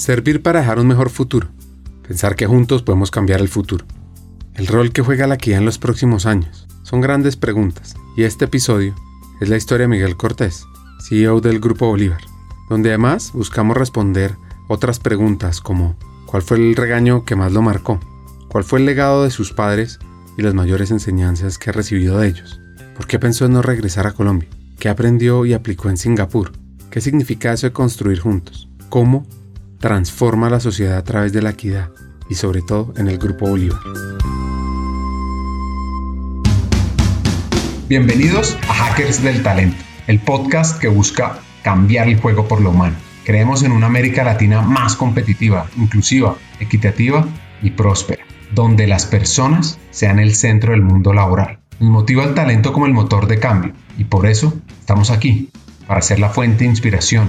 Servir para dejar un mejor futuro. Pensar que juntos podemos cambiar el futuro. El rol que juega la equidad en los próximos años. Son grandes preguntas y este episodio es la historia de Miguel Cortés, CEO del Grupo Bolívar, donde además buscamos responder otras preguntas como ¿cuál fue el regaño que más lo marcó? ¿Cuál fue el legado de sus padres y las mayores enseñanzas que ha recibido de ellos? ¿Por qué pensó en no regresar a Colombia? ¿Qué aprendió y aplicó en Singapur? ¿Qué significa eso de construir juntos? ¿Cómo transforma la sociedad a través de la equidad y sobre todo en el Grupo Bolívar? Bienvenidos a Hackers del Talento, el podcast que busca cambiar el juego por lo humano. Creemos en una América Latina más competitiva, inclusiva, equitativa y próspera, donde las personas sean el centro del mundo laboral. Nos motiva el talento como el motor de cambio y por eso estamos aquí, para ser la fuente de inspiración,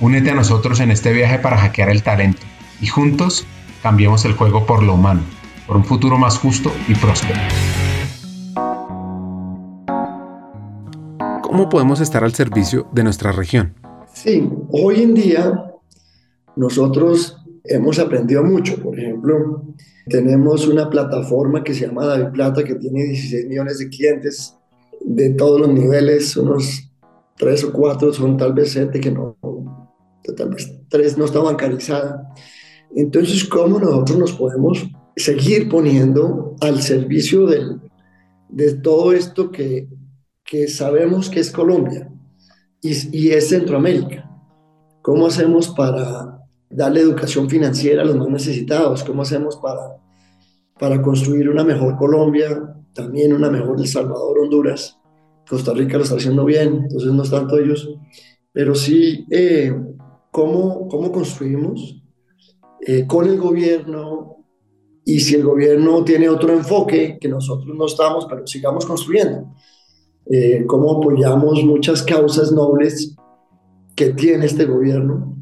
Únete a nosotros en este viaje para hackear el talento y juntos cambiemos el juego por lo humano por un futuro más justo y próspero. ¿Cómo podemos estar al servicio de nuestra región? Sí, hoy en día nosotros hemos aprendido mucho. Por ejemplo, tenemos una plataforma que se llama David Plata que tiene 16 millones de clientes de todos los niveles, unos tres o cuatro son tal vez gente que no, tal vez tres no está bancarizada. Entonces, ¿cómo nosotros nos podemos seguir poniendo al servicio de todo esto que, que, sabemos que es Colombia y, y, es Centroamérica. ¿Cómo hacemos para darle educación financiera a los más necesitados? ¿Cómo hacemos para, para construir una mejor Colombia, también una mejor El Salvador, Honduras? Costa Rica lo está haciendo bien, entonces no es tanto ellos, pero sí eh, cómo, cómo construimos eh, con el gobierno, y si el gobierno tiene otro enfoque que nosotros no estamos, pero sigamos construyendo. Eh, cómo apoyamos muchas causas nobles que tiene este gobierno.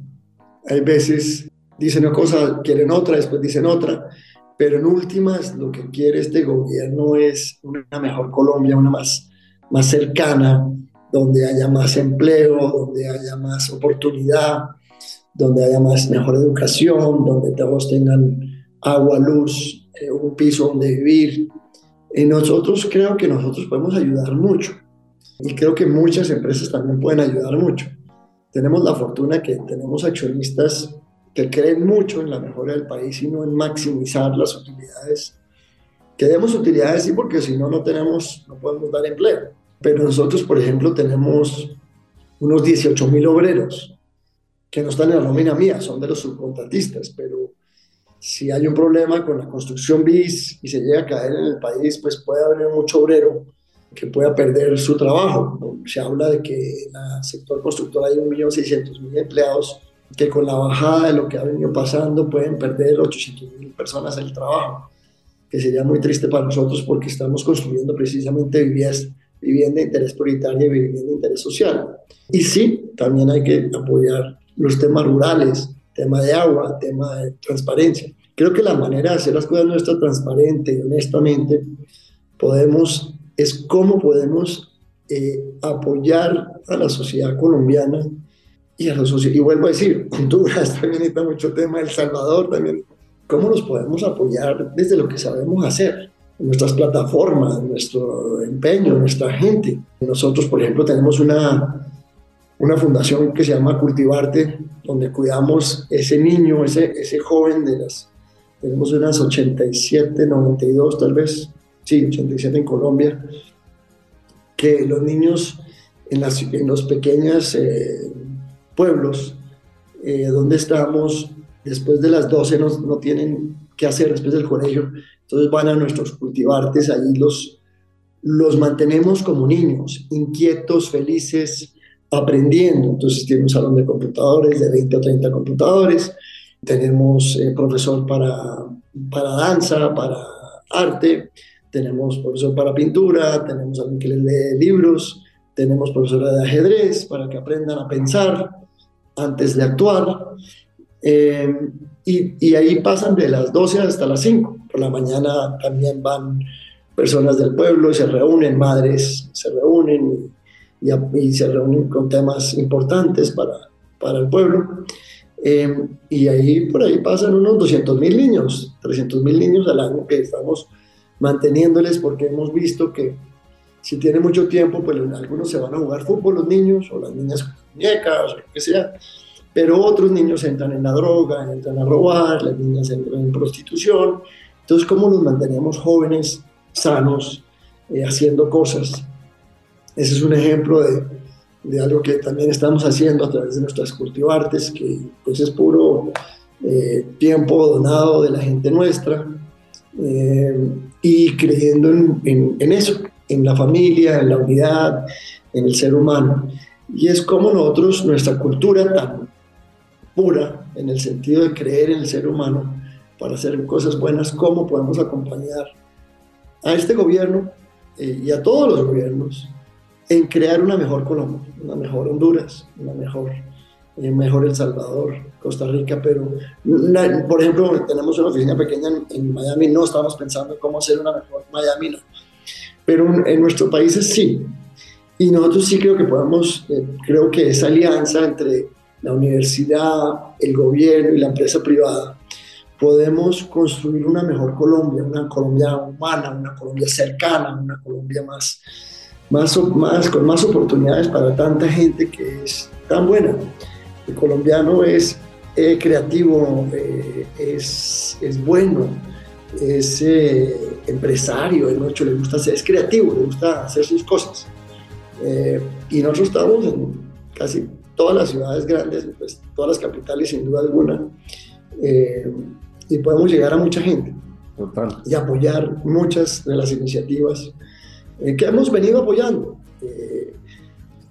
Hay veces dicen una cosa, quieren otra, después dicen otra, pero en últimas lo que quiere este gobierno es una mejor Colombia, una más, más cercana, donde haya más empleo, donde haya más oportunidad, donde haya más mejor educación, donde todos tengan agua, luz, eh, un piso donde vivir. Y nosotros creo que nosotros podemos ayudar mucho. Y creo que muchas empresas también pueden ayudar mucho. Tenemos la fortuna que tenemos accionistas que creen mucho en la mejora del país y no en maximizar las utilidades. Que demos utilidades, sí, porque si no, no tenemos, no podemos dar empleo. Pero nosotros, por ejemplo, tenemos unos 18 mil obreros que no están en la nómina mía, son de los subcontratistas, pero si hay un problema con la construcción bis y se llega a caer en el país, pues puede haber mucho obrero que pueda perder su trabajo. Se habla de que en el sector constructor hay 1.600.000 empleados que con la bajada de lo que ha venido pasando pueden perder 800.000 personas el trabajo, que sería muy triste para nosotros porque estamos construyendo precisamente viviendas, vivienda de interés prioritario y vivienda de interés social. Y sí, también hay que apoyar los temas rurales, tema de agua, tema de transparencia. Creo que la manera de hacer las cosas nuestra transparente y honestamente podemos, es cómo podemos eh, apoyar a la sociedad colombiana y a la sociedad, y vuelvo a decir, Honduras también está mucho tema, El Salvador también, cómo nos podemos apoyar desde lo que sabemos hacer, nuestras plataformas, nuestro empeño, nuestra gente. Nosotros, por ejemplo, tenemos una, una fundación que se llama Cultivarte, donde cuidamos ese niño, ese, ese joven de las, tenemos unas 87, 92 tal vez, sí, 87 en Colombia, que los niños en, las, en los pequeños eh, pueblos eh, donde estamos, después de las 12 no, no tienen qué hacer después del colegio, entonces van a nuestros cultivartes, ahí los, los mantenemos como niños, inquietos, felices, aprendiendo. Entonces tiene un salón de computadores, de 20 o 30 computadores, tenemos eh, profesor para, para danza, para arte, tenemos profesor para pintura, tenemos alguien que les lee libros, tenemos profesora de ajedrez para que aprendan a pensar antes de actuar. Eh, y, y, ahí pasan de las 12 hasta las 5. Por la mañana también van personas del pueblo y se reúnen, madres se reúnen y, y, se reúnen con temas importantes para, para el pueblo. Eh, y ahí por ahí pasan unos 200 mil niños, 300 mil niños al año que estamos manteniéndoles porque hemos visto que si tiene mucho tiempo, pues algunos se van a jugar fútbol los niños o las niñas muñecas o lo que sea, pero otros niños entran en la droga, entran a robar, las niñas entran en prostitución. Entonces, ¿cómo nos mantenemos jóvenes, sanos, eh, haciendo cosas? Ese es un ejemplo de, de, algo que también estamos haciendo a través de nuestras cultivartes, que pues es puro eh, tiempo donado de la gente nuestra. Eh, y creyendo en, eso, en la familia, en la unidad, en el ser humano. Y es como nosotros, nuestra cultura tan pura, en el sentido de creer en el ser humano para hacer cosas buenas, cómo podemos acompañar a este gobierno eh, y a todos los gobiernos en crear una mejor Colombia, una mejor Honduras, una mejor eh, mejor El Salvador, Costa Rica, pero por ejemplo tenemos una oficina pequeña en, Miami, no estamos pensando en cómo hacer una mejor Miami, no. pero en nuestros países sí. Y nosotros sí creo que podemos, eh, creo que esa alianza entre la universidad, el gobierno y la empresa privada, podemos construir una mejor Colombia, una Colombia humana, una Colombia cercana, una Colombia más, más, más con más oportunidades para tanta gente que es tan buena. El colombiano es eh, creativo, eh, es, es, bueno, es eh, empresario, es mucho, le gusta ser, es creativo, le gusta hacer sus cosas. y nosotros estamos en casi todas las ciudades grandes, pues, todas las capitales sin duda alguna, y podemos llegar a mucha gente y apoyar muchas de las iniciativas que hemos venido apoyando.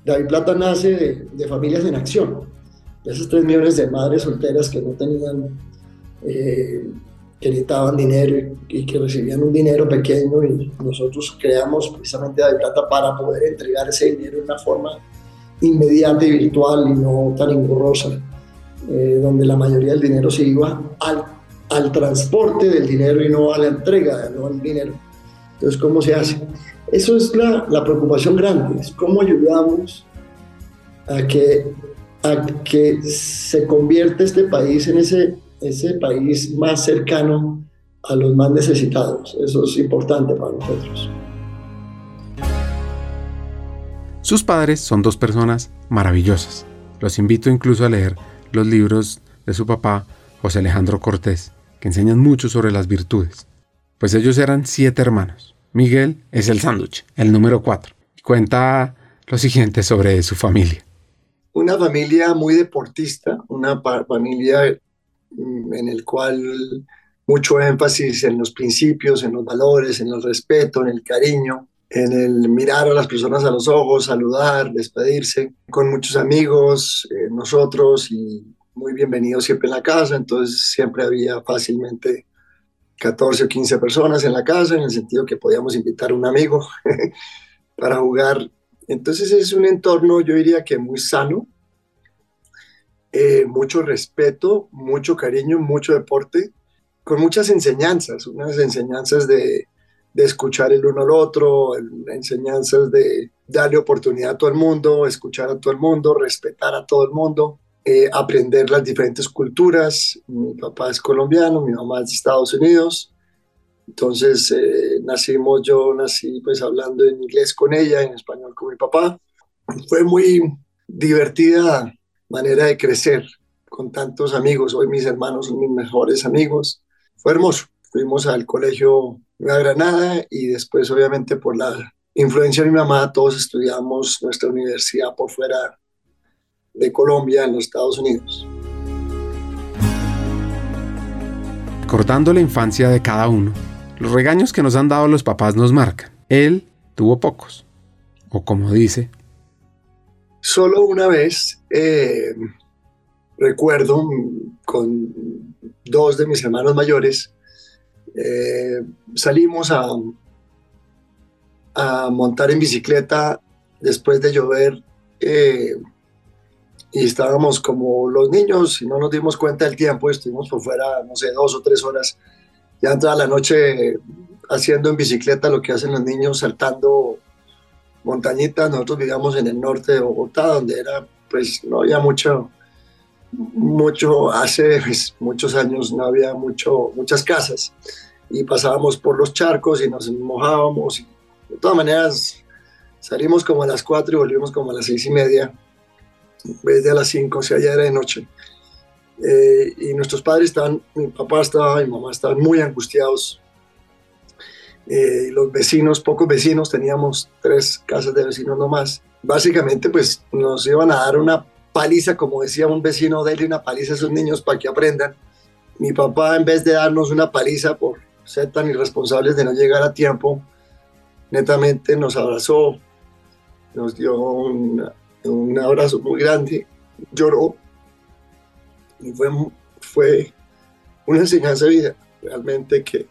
David Plata nace de, de familias en acción esos 3 millones de madres solteras que no tenían, eh, que necesitaban dinero y, que recibían un dinero pequeño y nosotros creamos precisamente de plata para poder entregar ese dinero de una forma inmediata y virtual y no tan engorrosa, eh, donde la mayoría del dinero se iba al, al transporte del dinero y no a la entrega, no al dinero. Entonces, ¿cómo se hace? Eso es la, preocupación grande, es cómo ayudamos a que a que se convierta este país en ese, ese país más cercano a los más necesitados. Eso es importante para nosotros. Sus padres son dos personas maravillosas. Los invito incluso a leer los libros de su papá, José Alejandro Cortés, que enseñan mucho sobre las virtudes. Pues ellos eran siete hermanos. Miguel es el sándwich, el número cuatro. Cuenta lo siguiente sobre su familia una familia muy deportista, una familia mm, en el cual mucho énfasis en los principios, en los valores, en el respeto, en el cariño, en el mirar a las personas a los ojos, saludar, despedirse, con muchos amigos, eh, nosotros y muy bienvenidos siempre en la casa, entonces siempre había fácilmente 14 o 15 personas en la casa, en el sentido que podíamos invitar a un amigo para jugar. Entonces es un entorno, yo diría que muy sano, eh, mucho respeto, mucho cariño, mucho deporte, con muchas enseñanzas, unas enseñanzas de, escuchar el uno al otro, enseñanzas de darle oportunidad a todo el mundo, escuchar a todo el mundo, respetar a todo el mundo, eh, aprender las diferentes culturas. Mi papá es colombiano, mi mamá es de Estados Unidos, entonces eh, nacimos, yo nací pues hablando en inglés con ella, en español con mi papá. Fue muy divertida manera de crecer con tantos amigos. Hoy mis hermanos son mis mejores amigos. Fue hermoso. Fuimos al colegio Nueva Granada y después obviamente por la influencia de mi mamá todos estudiamos nuestra universidad por fuera de Colombia en los Estados Unidos. Recordando la infancia de cada uno, los regaños que nos han dado los papás nos marcan. Él tuvo pocos. O como dice. Solo una vez, eh, recuerdo con dos de mis hermanos mayores, eh, salimos a, a montar en bicicleta después de llover eh, y estábamos como los niños y no nos dimos cuenta del tiempo, estuvimos por fuera, no sé, dos o tres horas, ya toda la noche haciendo en bicicleta lo que hacen los niños, saltando montañitas, nosotros vivíamos en el norte de Bogotá, donde era, pues no había mucho, mucho, hace pues, muchos años no había mucho, muchas casas y pasábamos por los charcos y nos mojábamos. Y, de todas maneras, salimos como a las 4 y volvimos como a las seis y media, en vez de a las 5, o sea, ya era de noche. Eh, y nuestros padres estaban, mi papá estaba, mi mamá estaban muy angustiados. Eh, los vecinos, pocos vecinos, teníamos tres casas de vecinos nomás. Básicamente, pues nos iban a dar una paliza, como decía un vecino, de él, una paliza a esos niños para que aprendan. Mi papá, en vez de darnos una paliza por ser tan irresponsables de no llegar a tiempo, netamente nos abrazó, nos dio un, un abrazo muy grande, lloró y fue, fue una enseñanza de vida, realmente que,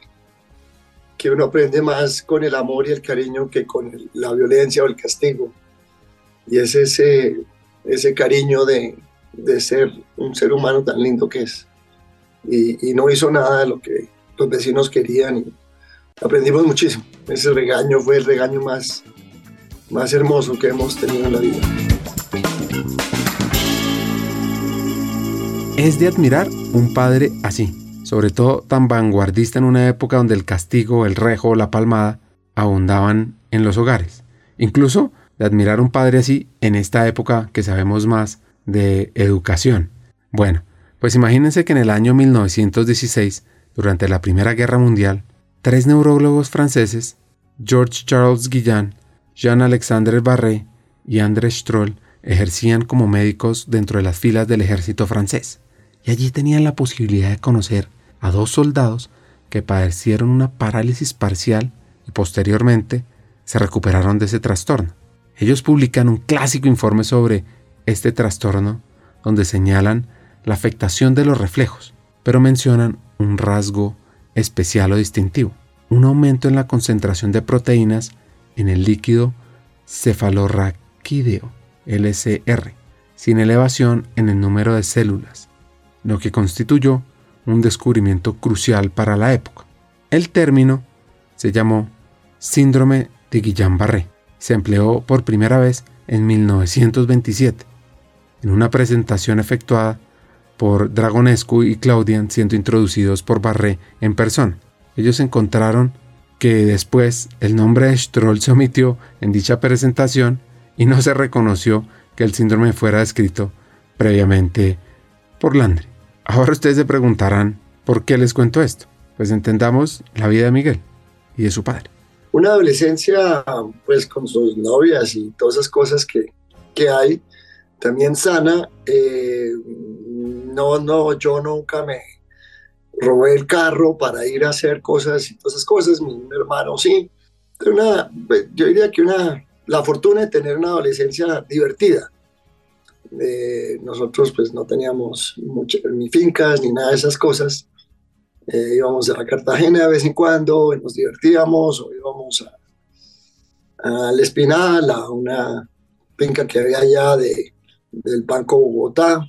que uno aprende más con el amor y el cariño que con la violencia o el castigo. Y es ese, ese cariño de, de ser un ser humano tan lindo que es. Y, no hizo nada de lo que los vecinos querían y aprendimos muchísimo. Ese regaño fue el regaño más, más hermoso que hemos tenido en la vida. Es de admirar un padre así, sobre todo tan vanguardista en una época donde el castigo, el rejo la palmada abundaban en los hogares. Incluso de admirar un padre así en esta época que sabemos más de educación. Bueno, pues imagínense que en el año 1916, durante la Primera Guerra Mundial, tres neurólogos franceses, George Charles Guillain, Jean-Alexandre Barré y André Stroll, ejercían como médicos dentro de las filas del ejército francés, y allí tenían la posibilidad de conocer a dos soldados que padecieron una parálisis parcial y posteriormente se recuperaron de ese trastorno. Ellos publican un clásico informe sobre este trastorno donde señalan la afectación de los reflejos, pero mencionan un rasgo especial o distintivo, un aumento en la concentración de proteínas en el líquido cefalorraquídeo, LCR, sin elevación en el número de células, lo que constituyó un descubrimiento crucial para la época. El término se llamó síndrome de Guillain-Barré. Se empleó por primera vez en 1927, en una presentación efectuada por Dragonescu y Claudian siendo introducidos por Barré en persona. Ellos encontraron que después el nombre de Stroll se omitió en dicha presentación y no se reconoció que el síndrome fuera descrito previamente por Landry. Ahora ustedes se preguntarán, ¿por qué les cuento esto? Pues entendamos la vida de Miguel y de su padre. Una adolescencia, pues con sus novias y todas esas cosas que, que hay, también sana. Eh, no, no, yo nunca me robé el carro para ir a hacer cosas y todas esas cosas. Mi, hermano sí. Una, yo diría que una, la fortuna de tener una adolescencia divertida nosotros pues no teníamos ni fincas ni nada de esas cosas. Eh, íbamos a Cartagena de vez en cuando, nos divertíamos, o íbamos al Espinal, a una finca que había allá de, del Banco Bogotá.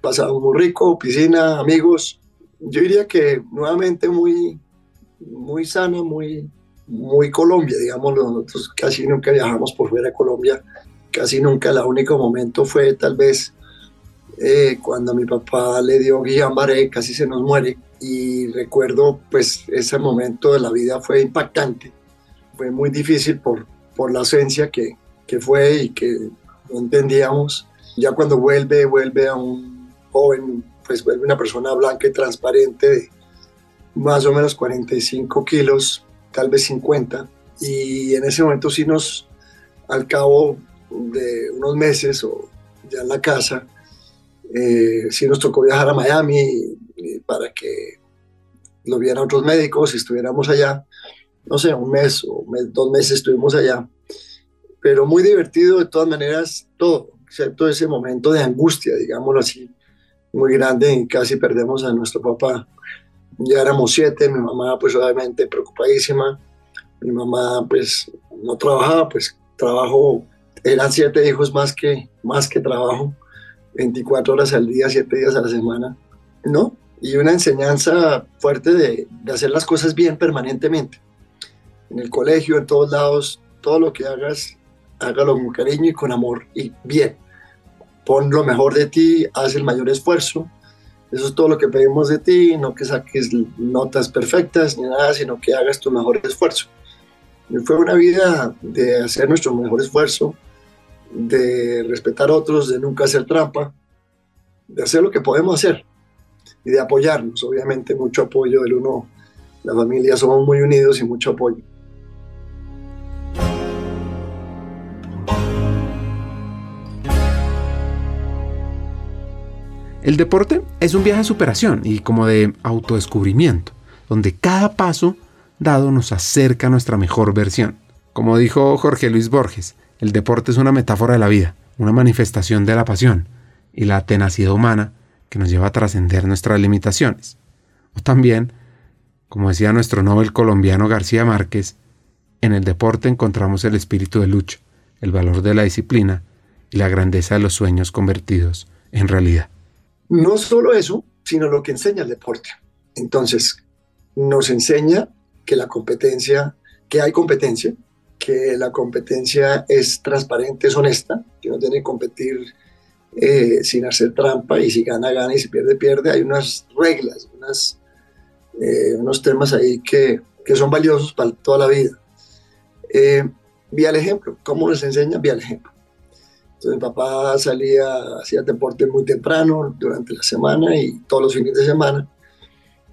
Pasábamos muy rico, piscina, amigos. Yo diría que nuevamente muy, muy sana, muy, muy Colombia, digamos, nosotros casi nunca viajamos por fuera de Colombia casi nunca. El único momento fue tal vez eh, cuando mi papá le dio Guillain-Barré, casi se nos muere. Y recuerdo, pues, ese momento de la vida fue impactante. Fue muy difícil por, por la ausencia que, que fue y que no entendíamos. Ya cuando vuelve, vuelve a un joven, pues vuelve una persona blanca y transparente de más o menos 45 kilos, tal vez 50. Y en ese momento sí nos, al cabo de unos meses o ya en la casa, eh, sí nos tocó viajar a Miami para que lo vieran otros médicos y estuviéramos allá. No sé, un mes o dos meses estuvimos allá. Pero muy divertido de todas maneras todo, excepto ese momento de angustia, digámoslo así, muy grande y casi perdemos a nuestro papá. Ya éramos siete, mi mamá pues obviamente preocupadísima, mi mamá pues no trabajaba, pues trabajo, eran siete hijos más que, más que trabajo, 24 horas al día, siete días a la semana, ¿no? Y una enseñanza fuerte de, de hacer las cosas bien permanentemente. En el colegio, en todos lados, todo lo que hagas, hágalo con cariño y con amor y bien. Pon lo mejor de ti, haz el mayor esfuerzo. Eso es todo lo que pedimos de ti, no que saques notas perfectas ni nada, sino que hagas tu mejor esfuerzo. Y fue una vida de hacer nuestro mejor esfuerzo, de respetar a otros, de nunca hacer trampa, de hacer lo que podemos hacer y de apoyarnos. Obviamente mucho apoyo del uno, la familia somos muy unidos y mucho apoyo. El deporte es un viaje de superación y como de autodescubrimiento, donde cada paso dado nos acerca a nuestra mejor versión. Como dijo Jorge Luis Borges, el deporte es una metáfora de la vida, una manifestación de la pasión y la tenacidad humana que nos lleva a trascender nuestras limitaciones. O también, como decía nuestro Nobel colombiano García Márquez, en el deporte encontramos el espíritu de lucha, el valor de la disciplina y la grandeza de los sueños convertidos en realidad. No solo eso, sino lo que enseña el deporte. Entonces, nos enseña que la competencia, que hay competencia, que la competencia es transparente, es honesta, que no tiene que competir eh, sin hacer trampa y si gana, gana y si pierde, pierde. Hay unas reglas, unas, eh, unos temas ahí que, que, son valiosos para toda la vida. Eh, vía el ejemplo. ¿Cómo nos enseña? Vía el ejemplo. Entonces mi papá salía, hacía deporte muy temprano durante la semana y todos los fines de semana.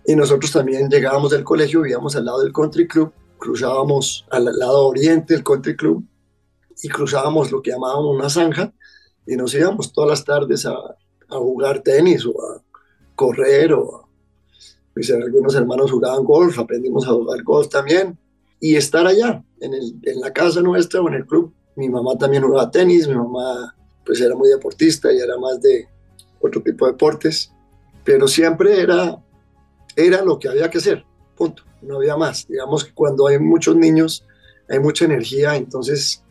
Y nosotros también llegábamos del colegio, vivíamos al lado del country club, cruzábamos al lado oriente del country club y cruzábamos lo que llamábamos una zanja y nos íbamos todas las tardes a, jugar tenis o a correr o pues, algunos hermanos jugaban golf, aprendimos a jugar golf también y estar allá en la casa nuestra o en el club mi mamá también jugaba tenis, mi mamá pues era muy deportista y era más de otro tipo de deportes, pero siempre era, era lo que había que hacer, punto, no había más. Digamos que cuando hay muchos niños hay mucha energía, entonces,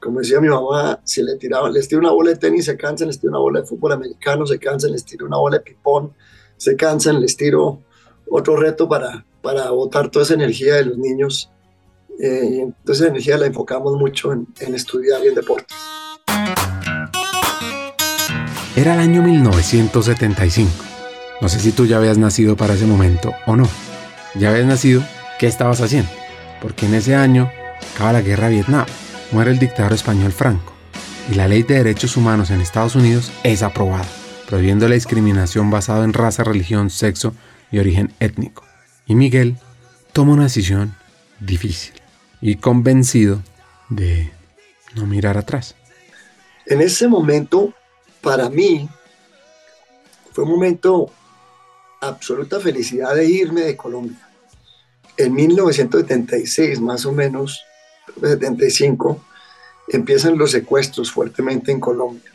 como decía mi mamá, si le tiraba, les tira una bola de tenis, se cansan, les tiro una bola de fútbol americano, se cansan, les tiro una bola de pipón, se cansan, les tiro otro reto para, para botar toda esa energía de los niños eh, entonces la energía la enfocamos mucho en, en estudiar y en deportes. Era el año 1975. No sé si tú ya habías nacido para ese momento o no. Ya habías nacido, ¿qué estabas haciendo? Porque en ese año acaba la guerra de Vietnam, muere el dictador español Franco y la ley de derechos humanos en Estados Unidos es aprobada, prohibiendo la discriminación basada en raza, religión, sexo y origen étnico. Y Miguel toma una decisión difícil y convencido de no mirar atrás. En ese momento, para mí, fue un momento absoluta felicidad de irme de Colombia. En 1976, más o menos, 75, empiezan los secuestros fuertemente en Colombia.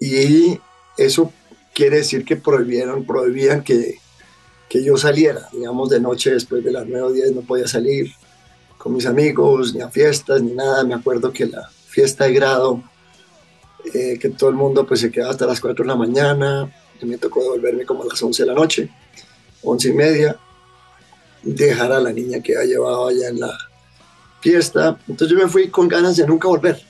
Y eso quiere decir que prohibieron, prohibían que, que yo saliera, digamos, de noche después de las 9 o 10 no podía salir, con mis amigos, ni a fiestas, ni nada. Me acuerdo que la fiesta de grado, eh, que todo el mundo pues se quedaba hasta las 4 de la mañana, y me tocó devolverme como a las 11 de la noche, 11 y media, dejar a la niña que había llevado allá en la fiesta. Entonces yo me fui con ganas de nunca volver.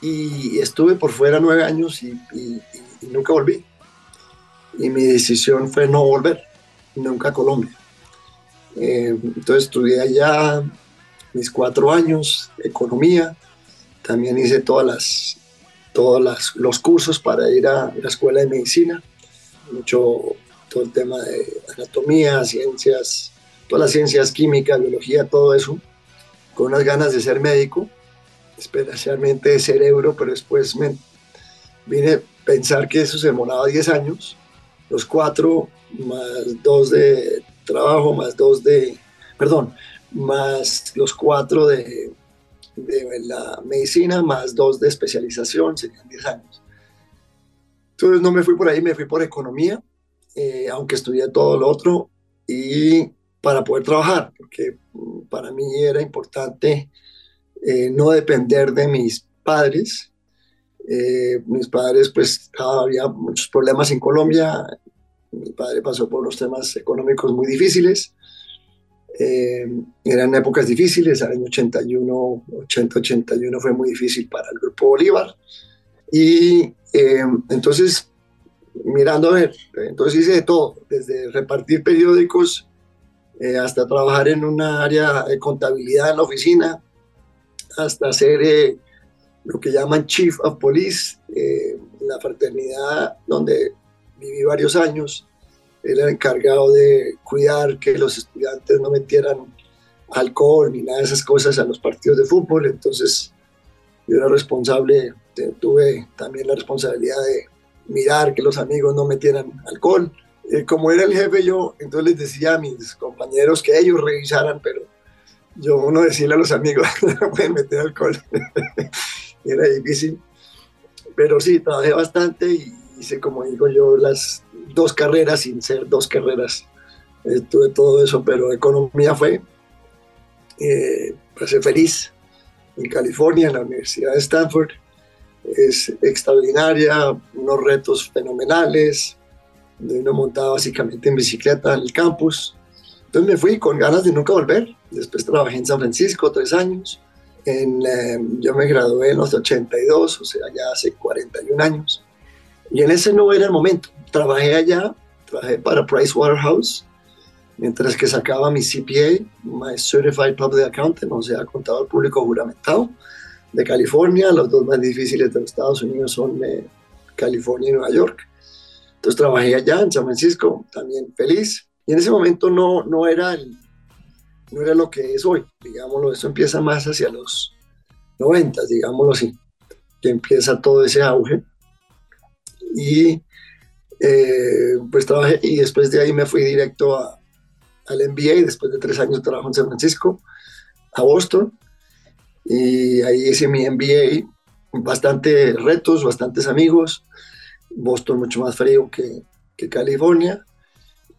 Y estuve por fuera nueve años y, y nunca volví. Y mi decisión fue no volver, nunca a Colombia. Eh, entonces estudié allá mis cuatro años, economía, también hice todas las, todos los cursos para ir a la escuela de medicina, mucho todo el tema de anatomía, ciencias, todas las ciencias químicas, biología, todo eso, con unas ganas de ser médico, especialmente de cerebro, pero después me vine a pensar que eso se demoraba 10 años, los cuatro más dos de trabajo, más dos de, perdón, más los cuatro de, de la medicina, más dos de especialización, serían 10 años. Entonces no me fui por ahí, me fui por economía, eh, aunque estudié todo lo otro, y para poder trabajar, porque mm, para mí era importante eh, no depender de mis padres. Eh, mis padres, pues había muchos problemas en Colombia. Mi padre pasó por unos temas económicos muy difíciles. Eh, eran épocas difíciles, el año 81, 80, 81 fue muy difícil para el Grupo Bolívar. Y entonces, mirando a ver, entonces hice de todo, desde repartir periódicos eh, hasta trabajar en una área de contabilidad en la oficina, hasta ser eh, lo que llaman Chief of Police, eh, la fraternidad donde viví varios años. Era encargado de cuidar que los estudiantes no metieran alcohol ni nada de esas cosas a los partidos de fútbol. Entonces, yo era responsable, tuve también la responsabilidad de mirar que los amigos no metieran alcohol. Eh, como era el jefe yo, entonces les decía a mis compañeros que ellos revisaran, pero yo uno decirle a los amigos, no pueden meter alcohol. era difícil. Pero sí, trabajé bastante y hice, como digo yo, las dos carreras sin ser dos carreras. Tuve todo eso, pero economía fue. Eh, pasé feliz en California, en la Universidad de Stanford. Es extraordinaria, unos retos fenomenales, donde uno montaba básicamente en bicicleta en el campus. Entonces me fui con ganas de nunca volver. Después trabajé en San Francisco tres años. En, eh, yo me gradué en los 82, o sea, ya hace 41 años. Y en ese no era el momento. Trabajé allá, trabajé para Pricewaterhouse, mientras que sacaba mi CPA, my Certified Public Accountant, o sea, contador público juramentado de California. Los dos más difíciles de los Estados Unidos son eh, California y Nueva York. Entonces trabajé allá en San Francisco, también feliz. Y en ese momento no, no, era, no era lo que es hoy, digámoslo, eso empieza más hacia los 90, digámoslo así, que empieza todo ese auge. Y eh, pues trabajé y después de ahí me fui directo a, al MBA, después de tres años trabajo en San Francisco, a Boston. Y ahí hice mi MBA, bastante retos, bastantes amigos, Boston mucho más frío que, que California.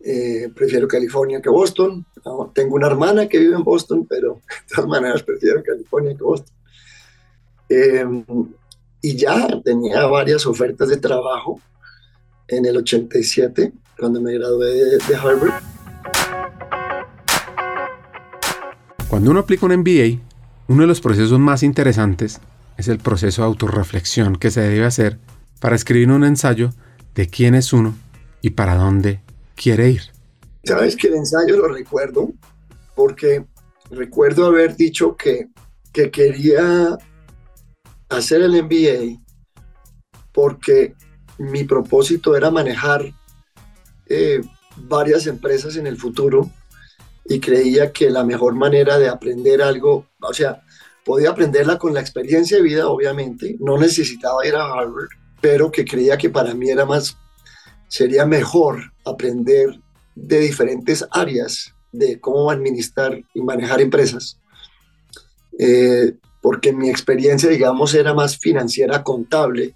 Eh, prefiero California que Boston. tengo una hermana que vive en Boston, pero de todas maneras prefiero California que Boston. Eh, y ya tenía varias ofertas de trabajo en el 87, cuando me gradué de, de Harvard. Cuando uno aplica un MBA, uno de los procesos más interesantes es el proceso de autorreflexión que se debe hacer para escribir un ensayo de quién es uno y para dónde quiere ir. Sabes que el ensayo lo recuerdo porque recuerdo haber dicho que, que quería hacer el MBA porque mi propósito era manejar eh, varias empresas en el futuro y creía que la mejor manera de aprender algo, o sea, podía aprenderla con la experiencia de vida, obviamente, no necesitaba ir a Harvard, pero que creía que para mí era más, sería mejor aprender de diferentes áreas de cómo administrar y manejar empresas, eh, porque mi experiencia, digamos, era más financiera, contable,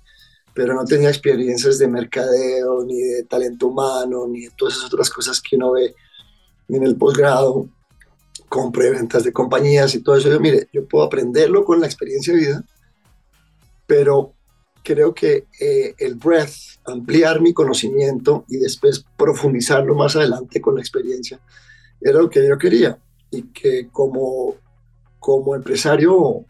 pero no tenía experiencias de mercadeo, ni de talento humano, ni de todas esas otras cosas que uno ve en el posgrado, compra ventas de compañías y todo eso. Yo, mire, yo puedo aprenderlo con la experiencia de vida, pero creo que eh, el breadth, ampliar mi conocimiento y después profundizarlo más adelante con la experiencia, era lo que yo quería. Y que como, como empresario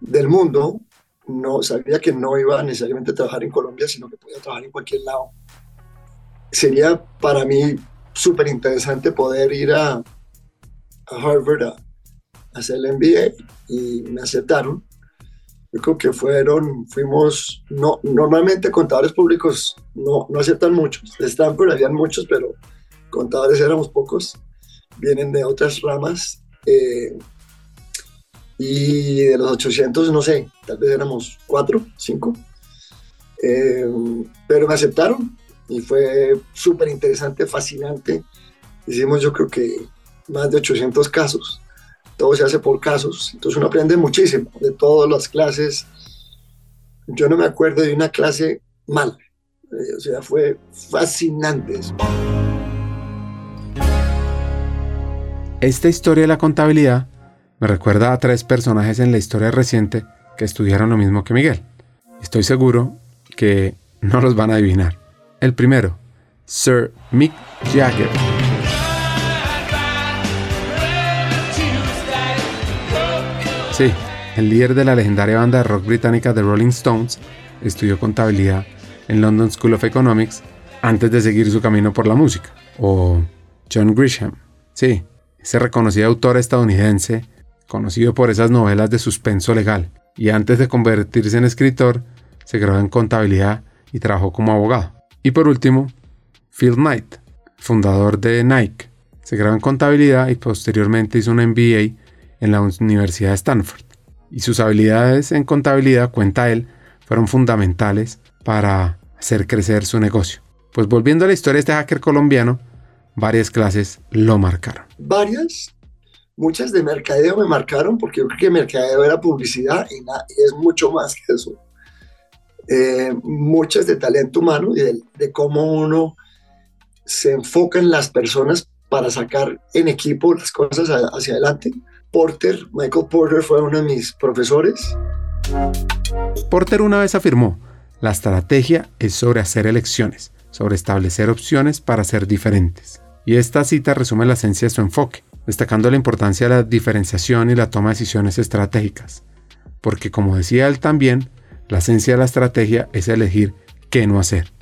del mundo, no sabía que no iba necesariamente a trabajar en Colombia, sino que podía trabajar en cualquier lado. Sería para mí súper interesante poder ir a, Harvard a, a hacer el MBA y me aceptaron. Yo creo que fueron, fuimos, no, normalmente contadores públicos no, no aceptan muchos, de Stanford habían muchos, pero contadores éramos pocos, vienen de otras ramas, eh, y de los 800, no sé, tal vez éramos cuatro, cinco, eh, pero me aceptaron y fue súper interesante, fascinante. Hicimos yo creo que más de 800 casos todo se hace por casos, entonces uno aprende muchísimo de todas las clases. Yo no me acuerdo de una clase mal, Eh, o sea, fue fascinante eso. Esta historia de la contabilidad me recuerda a tres personajes en la historia reciente que estudiaron lo mismo que Miguel. Estoy seguro que no los van a adivinar. El primero, Sir Mick Jagger. Sí, el líder de la legendaria banda de rock británica The Rolling Stones estudió contabilidad en London School of Economics antes de seguir su camino por la música. O John Grisham. Sí, ese reconocido autor estadounidense, conocido por esas novelas de suspenso legal, y antes de convertirse en escritor, se graduó en contabilidad y trabajó como abogado. Y por último, Phil Knight, fundador de Nike, se graduó en contabilidad y posteriormente hizo un MBA en la Universidad de Stanford. Y sus habilidades en contabilidad, cuenta él, fueron fundamentales para hacer crecer su negocio. Pues volviendo a la historia de este hacker colombiano, varias clases lo marcaron. Varias, muchas de mercadeo me marcaron porque yo creo que mercadeo era publicidad y, es mucho más que eso. Eh, muchas de talento humano y de, cómo uno se enfoca en las personas para sacar en equipo las cosas hacia adelante. Porter, Michael Porter fue uno de mis profesores. Porter una vez afirmó, la estrategia es sobre hacer elecciones, sobre establecer opciones para ser diferentes y esta cita resume la esencia de su enfoque, destacando la importancia de la diferenciación y la toma de decisiones estratégicas. Porque como decía él también, la esencia de la estrategia es elegir qué no hacer.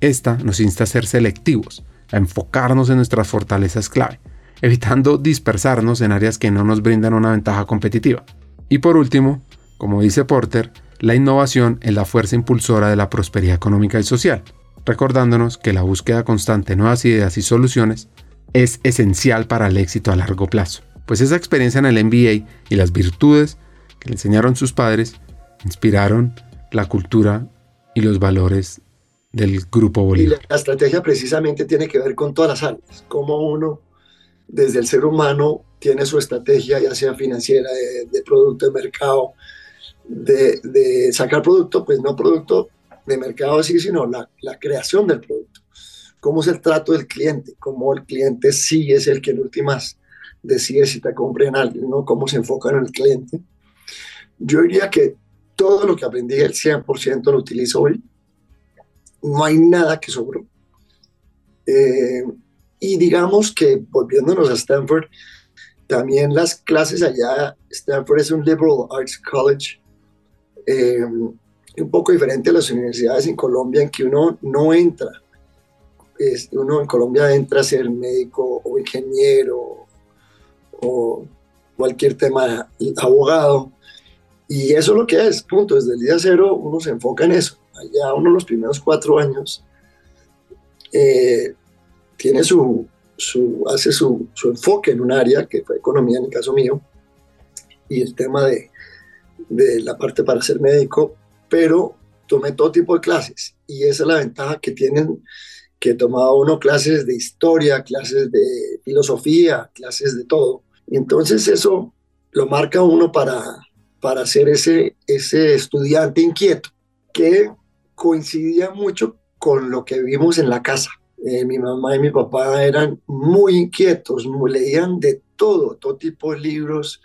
Esta nos insta a ser selectivos, a enfocarnos en nuestras fortalezas clave, evitando dispersarnos en áreas que no nos brindan una ventaja competitiva. Y por último, como dice Porter, la innovación es la fuerza impulsora de la prosperidad económica y social recordándonos que la búsqueda constante de nuevas ideas y soluciones es esencial para el éxito a largo plazo, pues esa experiencia en el MBA y las virtudes que le enseñaron sus padres inspiraron la cultura y los valores del grupo Bolívar. Y la estrategia precisamente tiene que ver con todas las áreas, cómo uno desde el ser humano tiene su estrategia, ya sea financiera, de, producto, de mercado, de, de, sacar producto, pues no producto de mercado así, sino la, la, creación del producto. Cómo es el trato del cliente, cómo el cliente sí es el que en últimas decide si te compra en alguien, ¿no? Cómo se enfoca en el cliente. Yo diría que todo lo que aprendí, el 100% lo utilizo hoy. No hay nada que sobró. Eh, y digamos que volviéndonos a Stanford, también las clases allá, Stanford es un liberal arts college. Eh, un poco diferente a las universidades en Colombia en que uno no entra. Es, uno en Colombia entra a ser médico o ingeniero o cualquier tema, abogado. Y eso es lo que es, punto. Desde el día cero uno se enfoca en eso. Allá uno los primeros cuatro años eh, tiene su, su hace su, su, enfoque en un área que fue economía en el caso mío y el tema de, de la parte para ser médico pero tomé todo tipo de clases y esa es la ventaja que tienen que tomaba uno clases de historia, clases de filosofía, clases de todo. Y entonces eso lo marca uno para, para ser ese, ese estudiante inquieto, que coincidía mucho con lo que vimos en la casa. Eh, mi mamá y mi papá eran muy inquietos, leían de todo, todo tipo de libros,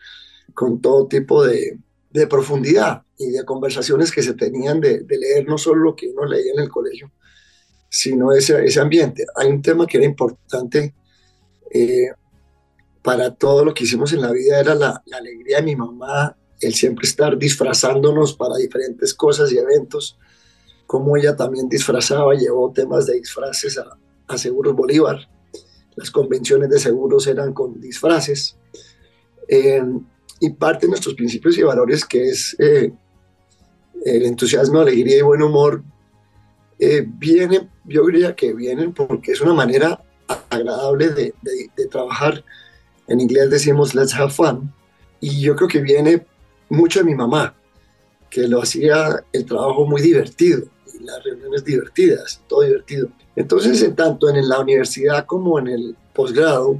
con todo tipo de, de profundidad y de conversaciones que se tenían de, leer no solo lo que uno leía en el colegio, sino ese, ese ambiente. Hay un tema que era importante eh, para todo lo que hicimos en la vida, era la, alegría de mi mamá, el siempre estar disfrazándonos para diferentes cosas y eventos, como ella también disfrazaba, llevó temas de disfraces a, Seguros Bolívar, las convenciones de seguros eran con disfraces. Eh, y parte de nuestros principios y valores, que es eh, el entusiasmo, alegría y buen humor, eh, vienen, yo diría que vienen porque es una manera agradable de, de, trabajar. En inglés decimos let's have fun. Y yo creo que viene mucho de mi mamá, que lo hacía el trabajo muy divertido, y las reuniones divertidas, todo divertido. Entonces, en tanto en la universidad como en el posgrado,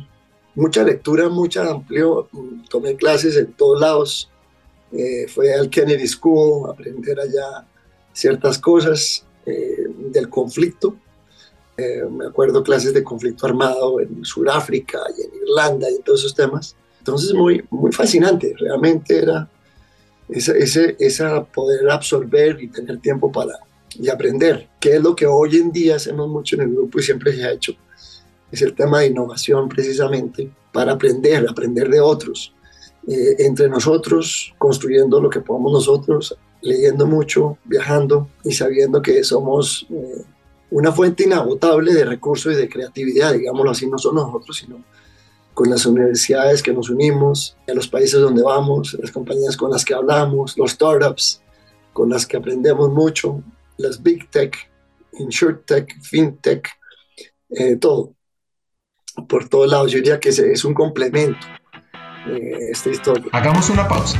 mucha lectura, mucha amplio, tomé clases en todos lados, eh, fue al Kennedy School, aprender allá ciertas cosas, eh, del conflicto. Eh, me acuerdo clases de conflicto armado en Sudáfrica y en Irlanda y todos esos temas. Entonces, muy, muy fascinante. Realmente era ese, ese, esa poder absorber y tener tiempo para y aprender, que es lo que hoy en día hacemos mucho en el grupo y siempre se ha hecho. Es el tema de innovación precisamente para aprender, aprender de otros, eh, entre nosotros, construyendo lo que podamos nosotros, leyendo mucho, viajando y sabiendo que somos eh, una fuente inagotable de recursos y de creatividad, digámoslo así, no solo nosotros, sino con las universidades que nos unimos, a los países donde vamos, las compañías con las que hablamos, los startups con las que aprendemos mucho, las big tech, insurtech, fintech, eh, todo. Por todos lados, yo diría que es un complemento eh, esta historia. Hagamos una pausa.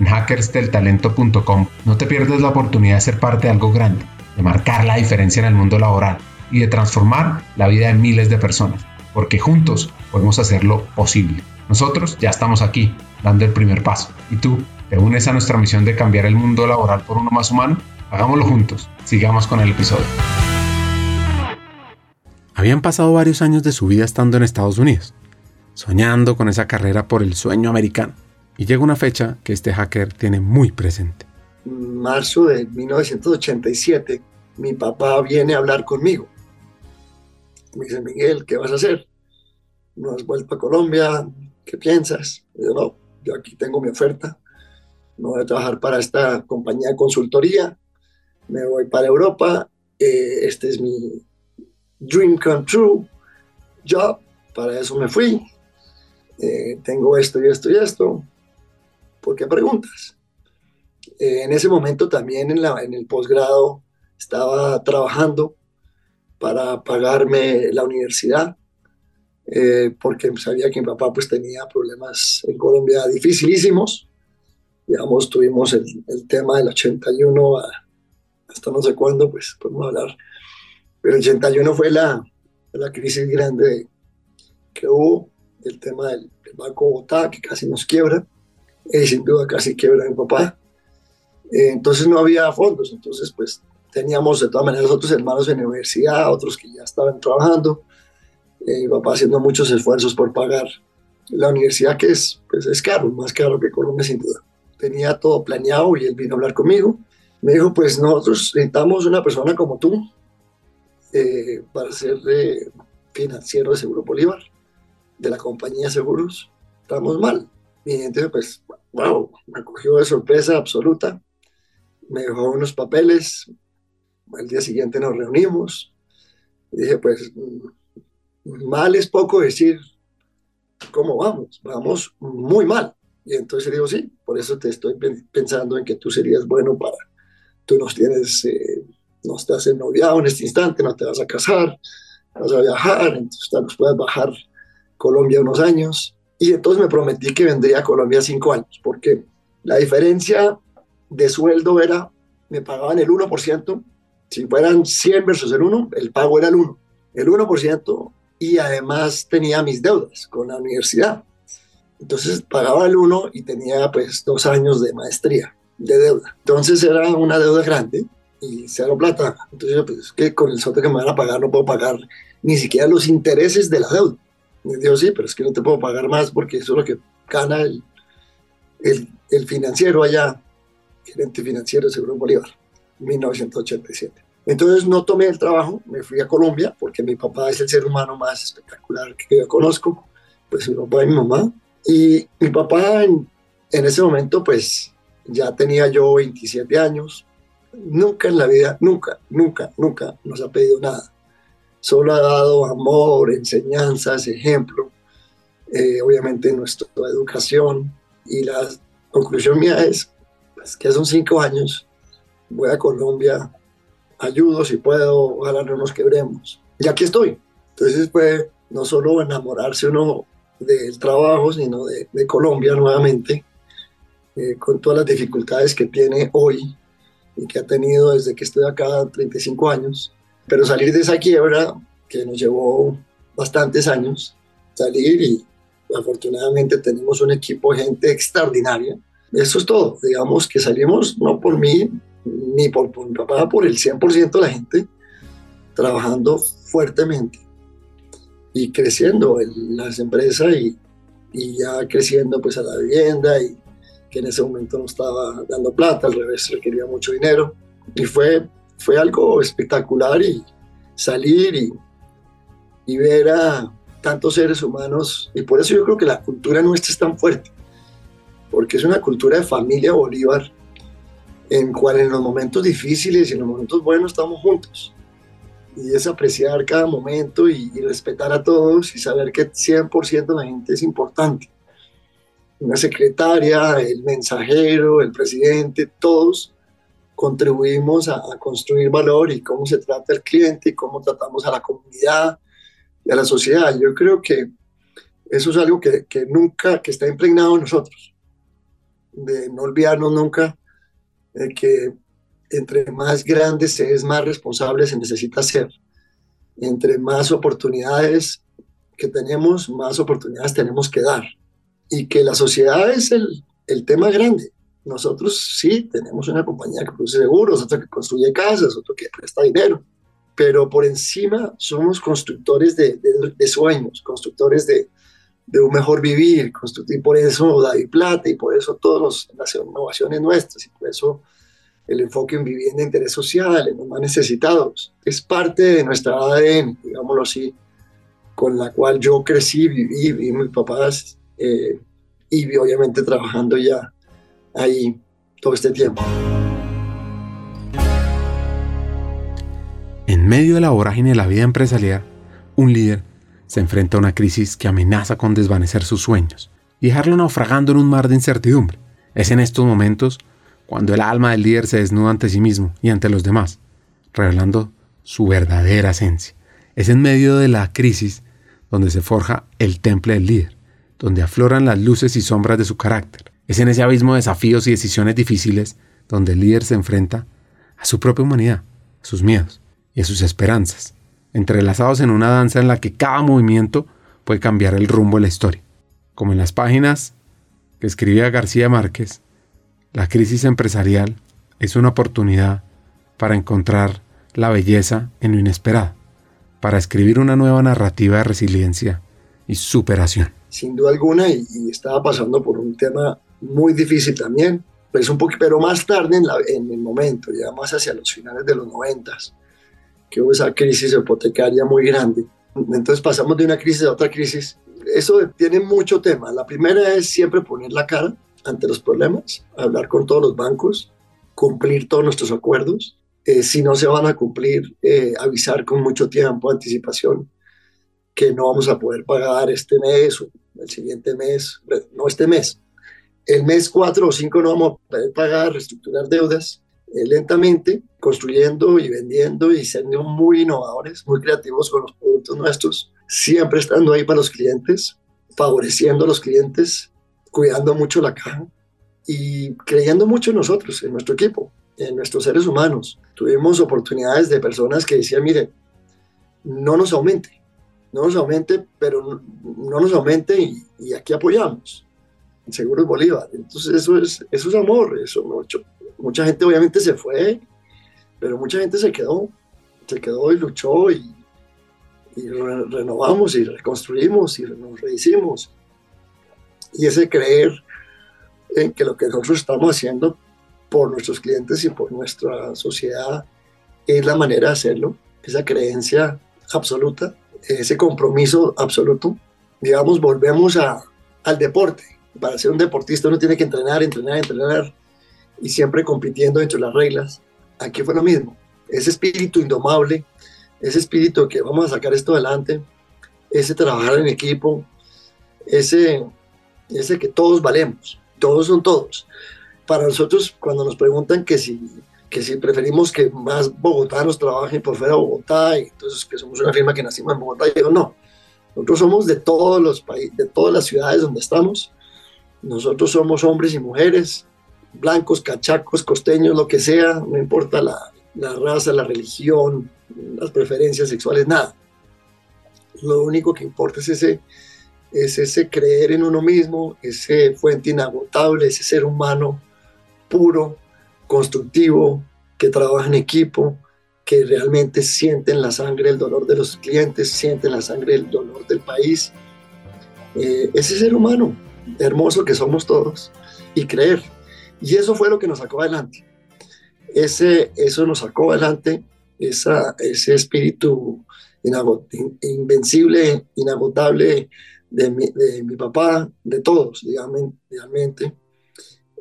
en hackersdeltalento.com. No te pierdas la oportunidad de ser parte de algo grande, de marcar la diferencia en el mundo laboral y de transformar la vida de miles de personas porque juntos podemos hacerlo posible. Nosotros ya estamos aquí, dando el primer paso. ¿Y tú? ¿Te unes a nuestra misión de cambiar el mundo laboral por uno más humano? Hagámoslo juntos. Sigamos con el episodio. Habían pasado varios años de su vida estando en Estados Unidos, soñando con esa carrera por el sueño americano. Y llega una fecha que este hacker tiene muy presente. Marzo de 1987, mi papá viene a hablar conmigo me dice, Miguel, ¿qué vas a hacer? ¿No has vuelto a Colombia? ¿Qué piensas? yo, no, yo aquí tengo mi oferta. No voy a trabajar para esta compañía de consultoría. Me voy para Europa. Eh, este es mi dream come true job. Para eso me fui. Eh, tengo esto y esto y esto. ¿Por qué preguntas? Eh, en ese momento también en, el posgrado estaba trabajando para pagarme la universidad, eh, porque sabía que mi papá pues tenía problemas en Colombia dificilísimos. Digamos, tuvimos el, el tema del 81 hasta no sé cuándo, pues podemos hablar. Pero el 81 fue la, la crisis grande que hubo, el tema del, Banco Bogotá, que casi nos quiebra, y sin duda casi quiebra mi papá. Eh, entonces no había fondos, entonces pues teníamos de todas maneras otros hermanos en la universidad, otros que ya estaban trabajando. Eh, mi papá haciendo muchos esfuerzos por pagar la universidad, que es, pues es caro, más caro que Colombia sin duda. Tenía todo planeado y él vino a hablar conmigo. Me dijo, pues nosotros necesitamos una persona como tú eh, para ser eh, financiero de Seguro Bolívar, de la compañía seguros. Estamos mal. Y entonces, pues, wow, me cogió de sorpresa absoluta. Me dejó unos papeles, al día siguiente nos reunimos dije, pues mal es poco decir cómo vamos, vamos muy mal. Y entonces digo, sí, por eso te estoy pensando en que tú serías bueno para, tú nos tienes, eh, no estás en noviado en este instante, no te vas a casar, vas a viajar, entonces nos puedes bajar Colombia unos años. Y entonces me prometí que vendría a Colombia cinco años, porque la diferencia de sueldo era, me pagaban el 1% si fueran 100 versus el 1, el pago era el 1, el 1%, y además tenía mis deudas con la universidad. Entonces pagaba el 1 y tenía pues dos años de maestría de deuda. Entonces era una deuda grande y cero plata. Entonces pues es que con el sote que me van a pagar no puedo pagar ni siquiera los intereses de la deuda. Digo, sí, pero es que no te puedo pagar más porque eso es lo que gana el, el, el financiero allá, gerente financiero de Seguro Bolívar. 1987. Entonces no tomé el trabajo, me fui a Colombia porque mi papá es el ser humano más espectacular que yo conozco, pues mi papá y mi mamá. Y mi papá en, en ese momento pues ya tenía yo 27 años, nunca en la vida, nunca, nunca, nunca nos ha pedido nada. Solo ha dado amor, enseñanzas, ejemplo, eh, obviamente nuestra educación. Y la conclusión mía es pues, que son cinco años voy a Colombia, ayudo si puedo, ojalá no nos quebremos. Y aquí estoy. Entonces fue no solo enamorarse uno del trabajo, sino de, Colombia nuevamente, eh, con todas las dificultades que tiene hoy y que ha tenido desde que estoy acá 35 años, pero salir de esa quiebra que nos llevó bastantes años, salir y afortunadamente tenemos un equipo de gente extraordinaria. Eso es todo, digamos que salimos no por mí ni por, por mi papá, por el 100% de la gente, trabajando fuertemente y creciendo en las empresas y, y, ya creciendo pues a la vivienda y que en ese momento no estaba dando plata, al revés, requería mucho dinero. Y fue, fue algo espectacular y salir y, y ver a tantos seres humanos. Y por eso yo creo que la cultura nuestra es tan fuerte, porque es una cultura de familia Bolívar, en cual en los momentos difíciles y en los momentos buenos estamos juntos y es apreciar cada momento y, respetar a todos y saber que 100% la gente es importante. Una secretaria, el mensajero, el presidente, todos contribuimos a, construir valor y cómo se trata el cliente y cómo tratamos a la comunidad y a la sociedad. Yo creo que eso es algo que, que nunca, que está impregnado en nosotros, de no olvidarnos nunca de que entre más grande se es, más responsable se necesita ser. Entre más oportunidades que tenemos, más oportunidades tenemos que dar. Y que la sociedad es el, el tema grande. Nosotros sí tenemos una compañía que produce seguros, otra que construye casas, otro que presta dinero, pero por encima somos constructores de, de, sueños, constructores de, de, un mejor vivir, y por eso David Plata y por eso todas las innovaciones nuestras y por eso el enfoque en vivienda de interés social, en los más necesitados. Es parte de nuestra ADN, digámoslo así, con la cual yo crecí, viví, viví mis papás eh, y obviamente trabajando ya ahí todo este tiempo. En medio de la vorágine de la vida empresarial, un líder se enfrenta a una crisis que amenaza con desvanecer sus sueños y dejarlo naufragando en un mar de incertidumbre. Es en estos momentos cuando el alma del líder se desnuda ante sí mismo y ante los demás, revelando su verdadera esencia. Es en medio de la crisis donde se forja el temple del líder, donde afloran las luces y sombras de su carácter. Es en ese abismo de desafíos y decisiones difíciles donde el líder se enfrenta a su propia humanidad, a sus miedos y a sus esperanzas, entrelazados en una danza en la que cada movimiento puede cambiar el rumbo de la historia. Como en las páginas que escribía García Márquez, la crisis empresarial es una oportunidad para encontrar la belleza en lo inesperado, para escribir una nueva narrativa de resiliencia y superación. Sin duda alguna, y, estaba pasando por un tema muy difícil también, pues un poco, pero más tarde en, en el momento, ya más hacia los finales de los noventas, que hubo esa crisis hipotecaria muy grande. Entonces pasamos de una crisis a otra crisis. Eso tiene mucho tema. La primera es siempre poner la cara, ante los problemas, hablar con todos los bancos, cumplir todos nuestros acuerdos. Eh, si no se van a cumplir, eh, avisar con mucho tiempo, anticipación, que no vamos a poder pagar este mes o el siguiente mes, no este mes. El mes 4 o 5 no vamos a pagar, reestructurar deudas eh, lentamente, construyendo y vendiendo y siendo muy innovadores, muy creativos con los productos nuestros, siempre estando ahí para los clientes, favoreciendo a los clientes, cuidando mucho la caja y creyendo mucho en nosotros, en nuestro equipo, en nuestros seres humanos. Tuvimos oportunidades de personas que decían, mire, no nos aumente, no nos aumente, pero no, nos aumente y, aquí apoyamos. Seguros Bolívar. Entonces eso es, eso es amor, eso mucho. Mucha gente obviamente se fue, pero mucha gente se quedó, se quedó y luchó y, y renovamos y reconstruimos y nos rehicimos y ese creer en que lo que nosotros estamos haciendo por nuestros clientes y por nuestra sociedad es la manera de hacerlo, esa creencia absoluta, ese compromiso absoluto. Digamos, volvemos a, al deporte. Para ser un deportista uno tiene que entrenar, entrenar, entrenar y siempre compitiendo dentro de las reglas. Aquí fue lo mismo. Ese espíritu indomable, ese espíritu que vamos a sacar esto adelante, ese trabajar en equipo, ese es de que todos valemos, todos son todos. Para nosotros, cuando nos preguntan que si que si preferimos que más bogotanos trabajen por fuera de Bogotá, y entonces que somos una firma que nacimos en Bogotá, y digo, no, nosotros somos de todos los países, de todas las ciudades donde estamos, nosotros somos hombres y mujeres, blancos, cachacos, costeños, lo que sea, no importa la, la raza, la religión, las preferencias sexuales, nada. Lo único que importa es ese, es ese creer en uno mismo, ese fuente inagotable, ese ser humano puro, constructivo, que trabaja en equipo, que realmente sienten la sangre, el dolor de los clientes, sienten la sangre, el dolor del país. Eh, ese ser humano hermoso que somos todos y creer. Y eso fue lo que nos sacó adelante. Ese, eso nos sacó adelante, esa, ese espíritu invencible, inagotable de mi, de mi, papá, de todos, digamos, realmente.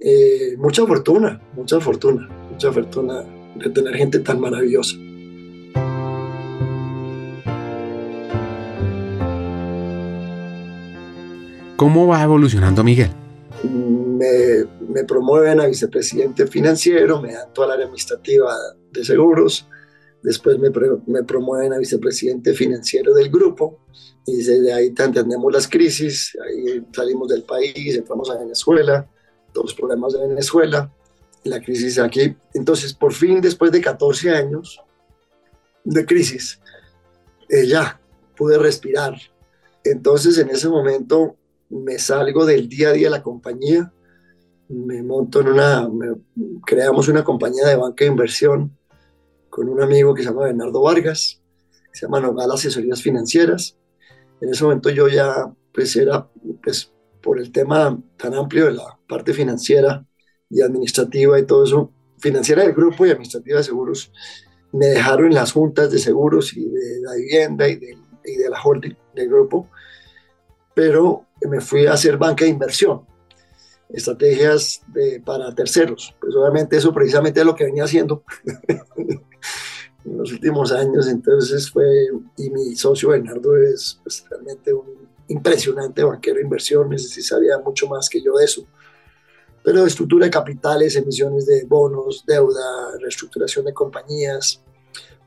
Eh, mucha fortuna, mucha fortuna, mucha fortuna de tener gente tan maravillosa. ¿Cómo va evolucionando Miguel? Me, me, promueven a vicepresidente financiero, me dan toda la área administrativa de seguros, después me, me, promueven a vicepresidente financiero del grupo y desde ahí entendemos las crisis, ahí salimos del país, entramos a Venezuela, todos los problemas de Venezuela, la crisis aquí. Entonces, por fin, después de 14 años de crisis, eh, ya pude respirar. Entonces, en ese momento me salgo del día a día de la compañía, me monto en una, creamos una compañía de banca de inversión con un amigo que se llama Bernardo Vargas, se llama Nogal Asesorías Financieras. En ese momento yo ya, pues era, pues por el tema tan amplio de la parte financiera y administrativa y todo eso, financiera del grupo y administrativa de seguros, me dejaron en las juntas de seguros y de la vivienda y de, y de la holding del grupo, pero me fui a hacer banca de inversión, estrategias para terceros. Pues obviamente eso precisamente es lo que venía haciendo en los últimos años. Entonces fue, y mi socio Bernardo es pues, realmente un impresionante banquero de inversiones, y sabía mucho más que yo de eso. Pero estructura de capitales, emisiones de bonos, deuda, reestructuración de compañías,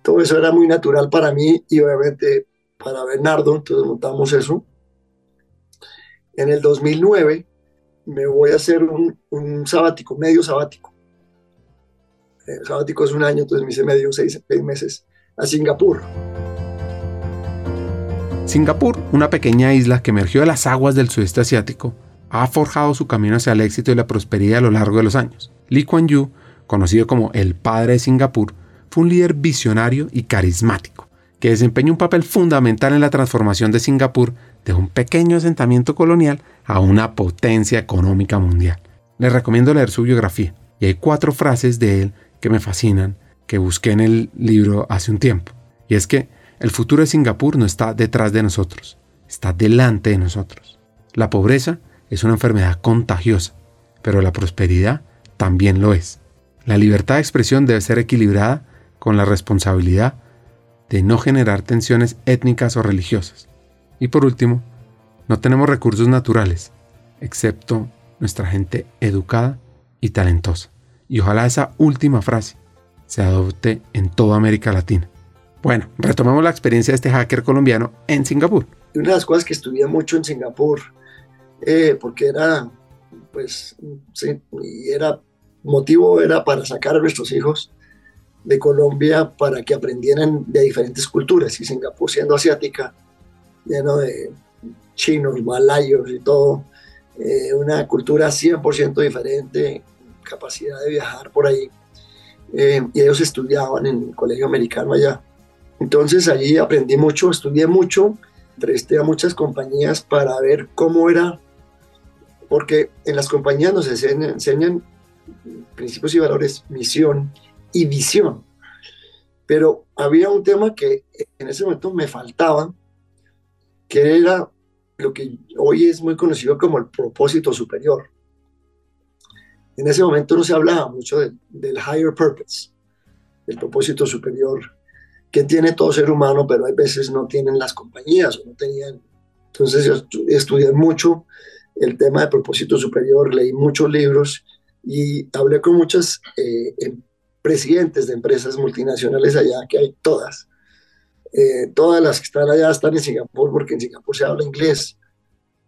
todo eso era muy natural para mí y obviamente para Bernardo, entonces montamos eso en el 2009 me voy a hacer un, sabático, medio sabático. El eh, sabático es un año, entonces me hice medio seis, seis meses a Singapur. Singapur, una pequeña isla que emergió de las aguas del sudeste asiático, ha forjado su camino hacia el éxito y la prosperidad a lo largo de los años. Lee Kuan Yew, conocido como el padre de Singapur, fue un líder visionario y carismático, que desempeñó un papel fundamental en la transformación de Singapur de un pequeño asentamiento colonial a una potencia económica mundial. Les recomiendo leer su biografía y hay cuatro frases de él que me fascinan que busqué en el libro hace un tiempo. Y es que el futuro de Singapur no está detrás de nosotros, está delante de nosotros. La pobreza es una enfermedad contagiosa, pero la prosperidad también lo es. La libertad de expresión debe ser equilibrada con la responsabilidad de no generar tensiones étnicas o religiosas. Y por último, no tenemos recursos naturales, excepto nuestra gente educada y talentosa. Y ojalá esa última frase se adopte en toda América Latina. Bueno, retomemos la experiencia de este hacker colombiano en Singapur. Una de las cosas que estudié mucho en Singapur, eh, porque era, pues, sí, era, motivo era para sacar a nuestros hijos de Colombia para que aprendieran de diferentes culturas. Y Singapur, siendo asiática, lleno de chinos, malayos y todo, eh, una cultura 100% diferente, capacidad de viajar por ahí. Eh, y ellos estudiaban en el colegio americano allá. Entonces allí aprendí mucho, estudié mucho, entrevisté a muchas compañías para ver cómo era, porque en las compañías nos enseñan, enseñan principios y valores, misión y visión. Pero había un tema que en ese momento me faltaba, que era lo que hoy es muy conocido como el propósito superior. En ese momento no se hablaba mucho del higher purpose, el propósito superior que tiene todo ser humano, pero hay veces no tienen las compañías o no tenían. Entonces yo estudié mucho el tema de propósito superior, leí muchos libros y hablé con muchas eh, em, presidentes de empresas multinacionales allá, que hay todas. Eh, todas las que están allá están en Singapur porque en Singapur se habla inglés,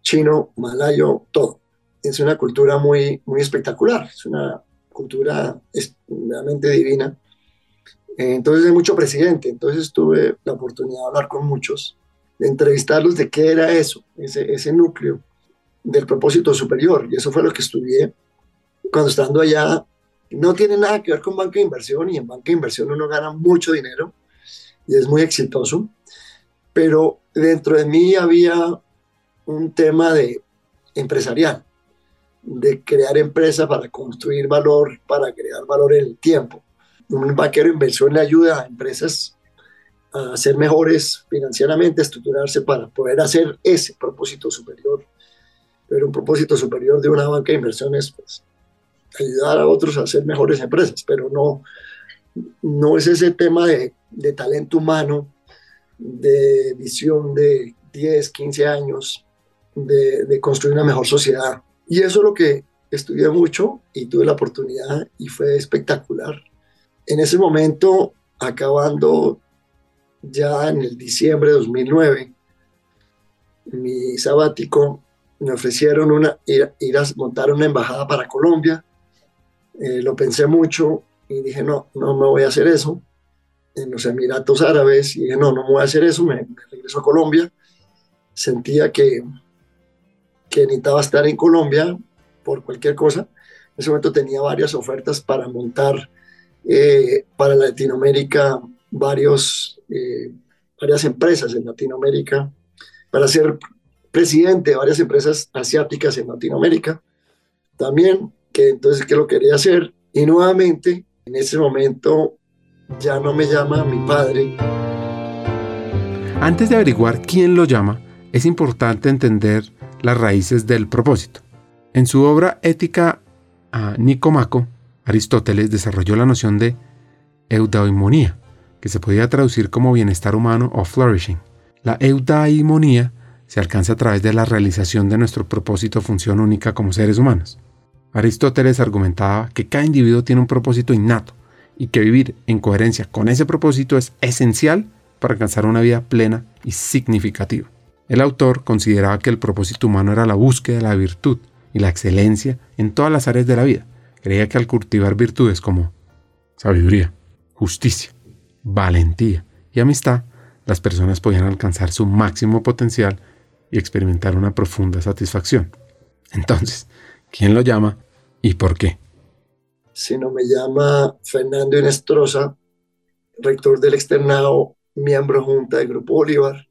chino, malayo, todo. Es una cultura muy, muy espectacular, es una cultura realmente divina. Eh, entonces hay mucho presidente, entonces tuve la oportunidad de hablar con muchos, de entrevistarlos de qué era eso, ese, ese núcleo del propósito superior. Y eso fue lo que estudié cuando estando allá. No tiene nada que ver con banca de inversión y en banca de inversión uno gana mucho dinero, y es muy exitoso, pero dentro de mí había un tema de empresarial, de crear empresa para construir valor, para crear valor en el tiempo. Un banquero de inversión le ayuda a empresas a ser mejores financieramente, estructurarse para poder hacer ese propósito superior. Pero un propósito superior de una banca de inversiones, pues, ayudar a otros a ser mejores empresas, pero no, no es ese tema de, de talento humano, de visión de 10, 15 años, de, construir una mejor sociedad. Y eso es lo que estudié mucho y tuve la oportunidad y fue espectacular. En ese momento, acabando ya en el diciembre de 2009, mi sabático, me ofrecieron una, ir, ir a montar una embajada para Colombia. Eh, lo pensé mucho y dije, no, no me voy a hacer eso, en los Emiratos Árabes, y dije, no, no me voy a hacer eso, me, regreso a Colombia. Sentía que, que necesitaba estar en Colombia por cualquier cosa. En ese momento tenía varias ofertas para montar eh, para Latinoamérica varios, eh, varias empresas en Latinoamérica, para ser presidente de varias empresas asiáticas en Latinoamérica. También, que entonces que lo quería hacer. Y nuevamente en ese momento ya no me llama mi padre. Antes de averiguar quién lo llama, es importante entender las raíces del propósito. En su obra Ética a Nicomaco, Aristóteles desarrolló la noción de eudaimonía, que se podía traducir como bienestar humano o flourishing. La eudaimonía se alcanza a través de la realización de nuestro propósito función única como seres humanos. Aristóteles argumentaba que cada individuo tiene un propósito innato y que vivir en coherencia con ese propósito es esencial para alcanzar una vida plena y significativa. El autor consideraba que el propósito humano era la búsqueda de la virtud y la excelencia en todas las áreas de la vida. Creía que al cultivar virtudes como sabiduría, justicia, valentía y amistad, las personas podían alcanzar su máximo potencial y experimentar una profunda satisfacción. Entonces, ¿quién lo llama y por qué. Sino me llama Fernando Inestrosa, rector del externado, miembro junta del Grupo Bolívar,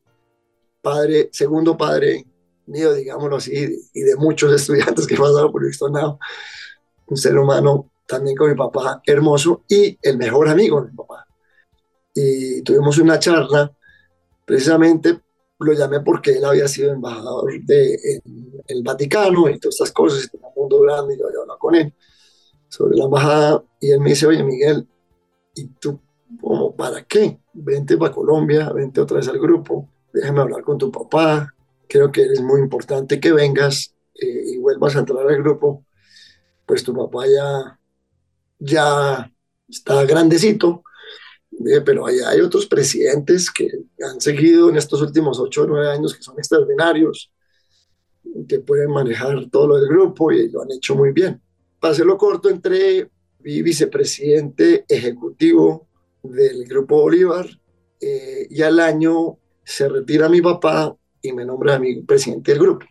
padre, segundo padre mío, digámoslo así, y de muchos estudiantes que pasaron por el externado, un ser humano también con mi papá hermoso y el mejor amigo de mi papá. Y tuvimos una charla, precisamente lo llamé porque él había sido embajador del de, Vaticano y todas estas cosas, y tenía un mundo grande, y yo hablado con él sobre la embajada, y él me dice, oye Miguel, ¿y tú cómo, para qué? Vente para Colombia, vente otra vez al grupo, déjame hablar con tu papá, creo que es muy importante que vengas eh, y vuelvas a entrar al grupo, pues tu papá ya, ya está grandecito, pero hay, hay otros presidentes que han seguido en estos últimos ocho o nueve años que son extraordinarios, que pueden manejar todo lo del grupo y lo han hecho muy bien. Para hacerlo corto, entré, vi vicepresidente ejecutivo del Grupo Bolívar eh, y al año se retira mi papá y me nombra a mi presidente del grupo.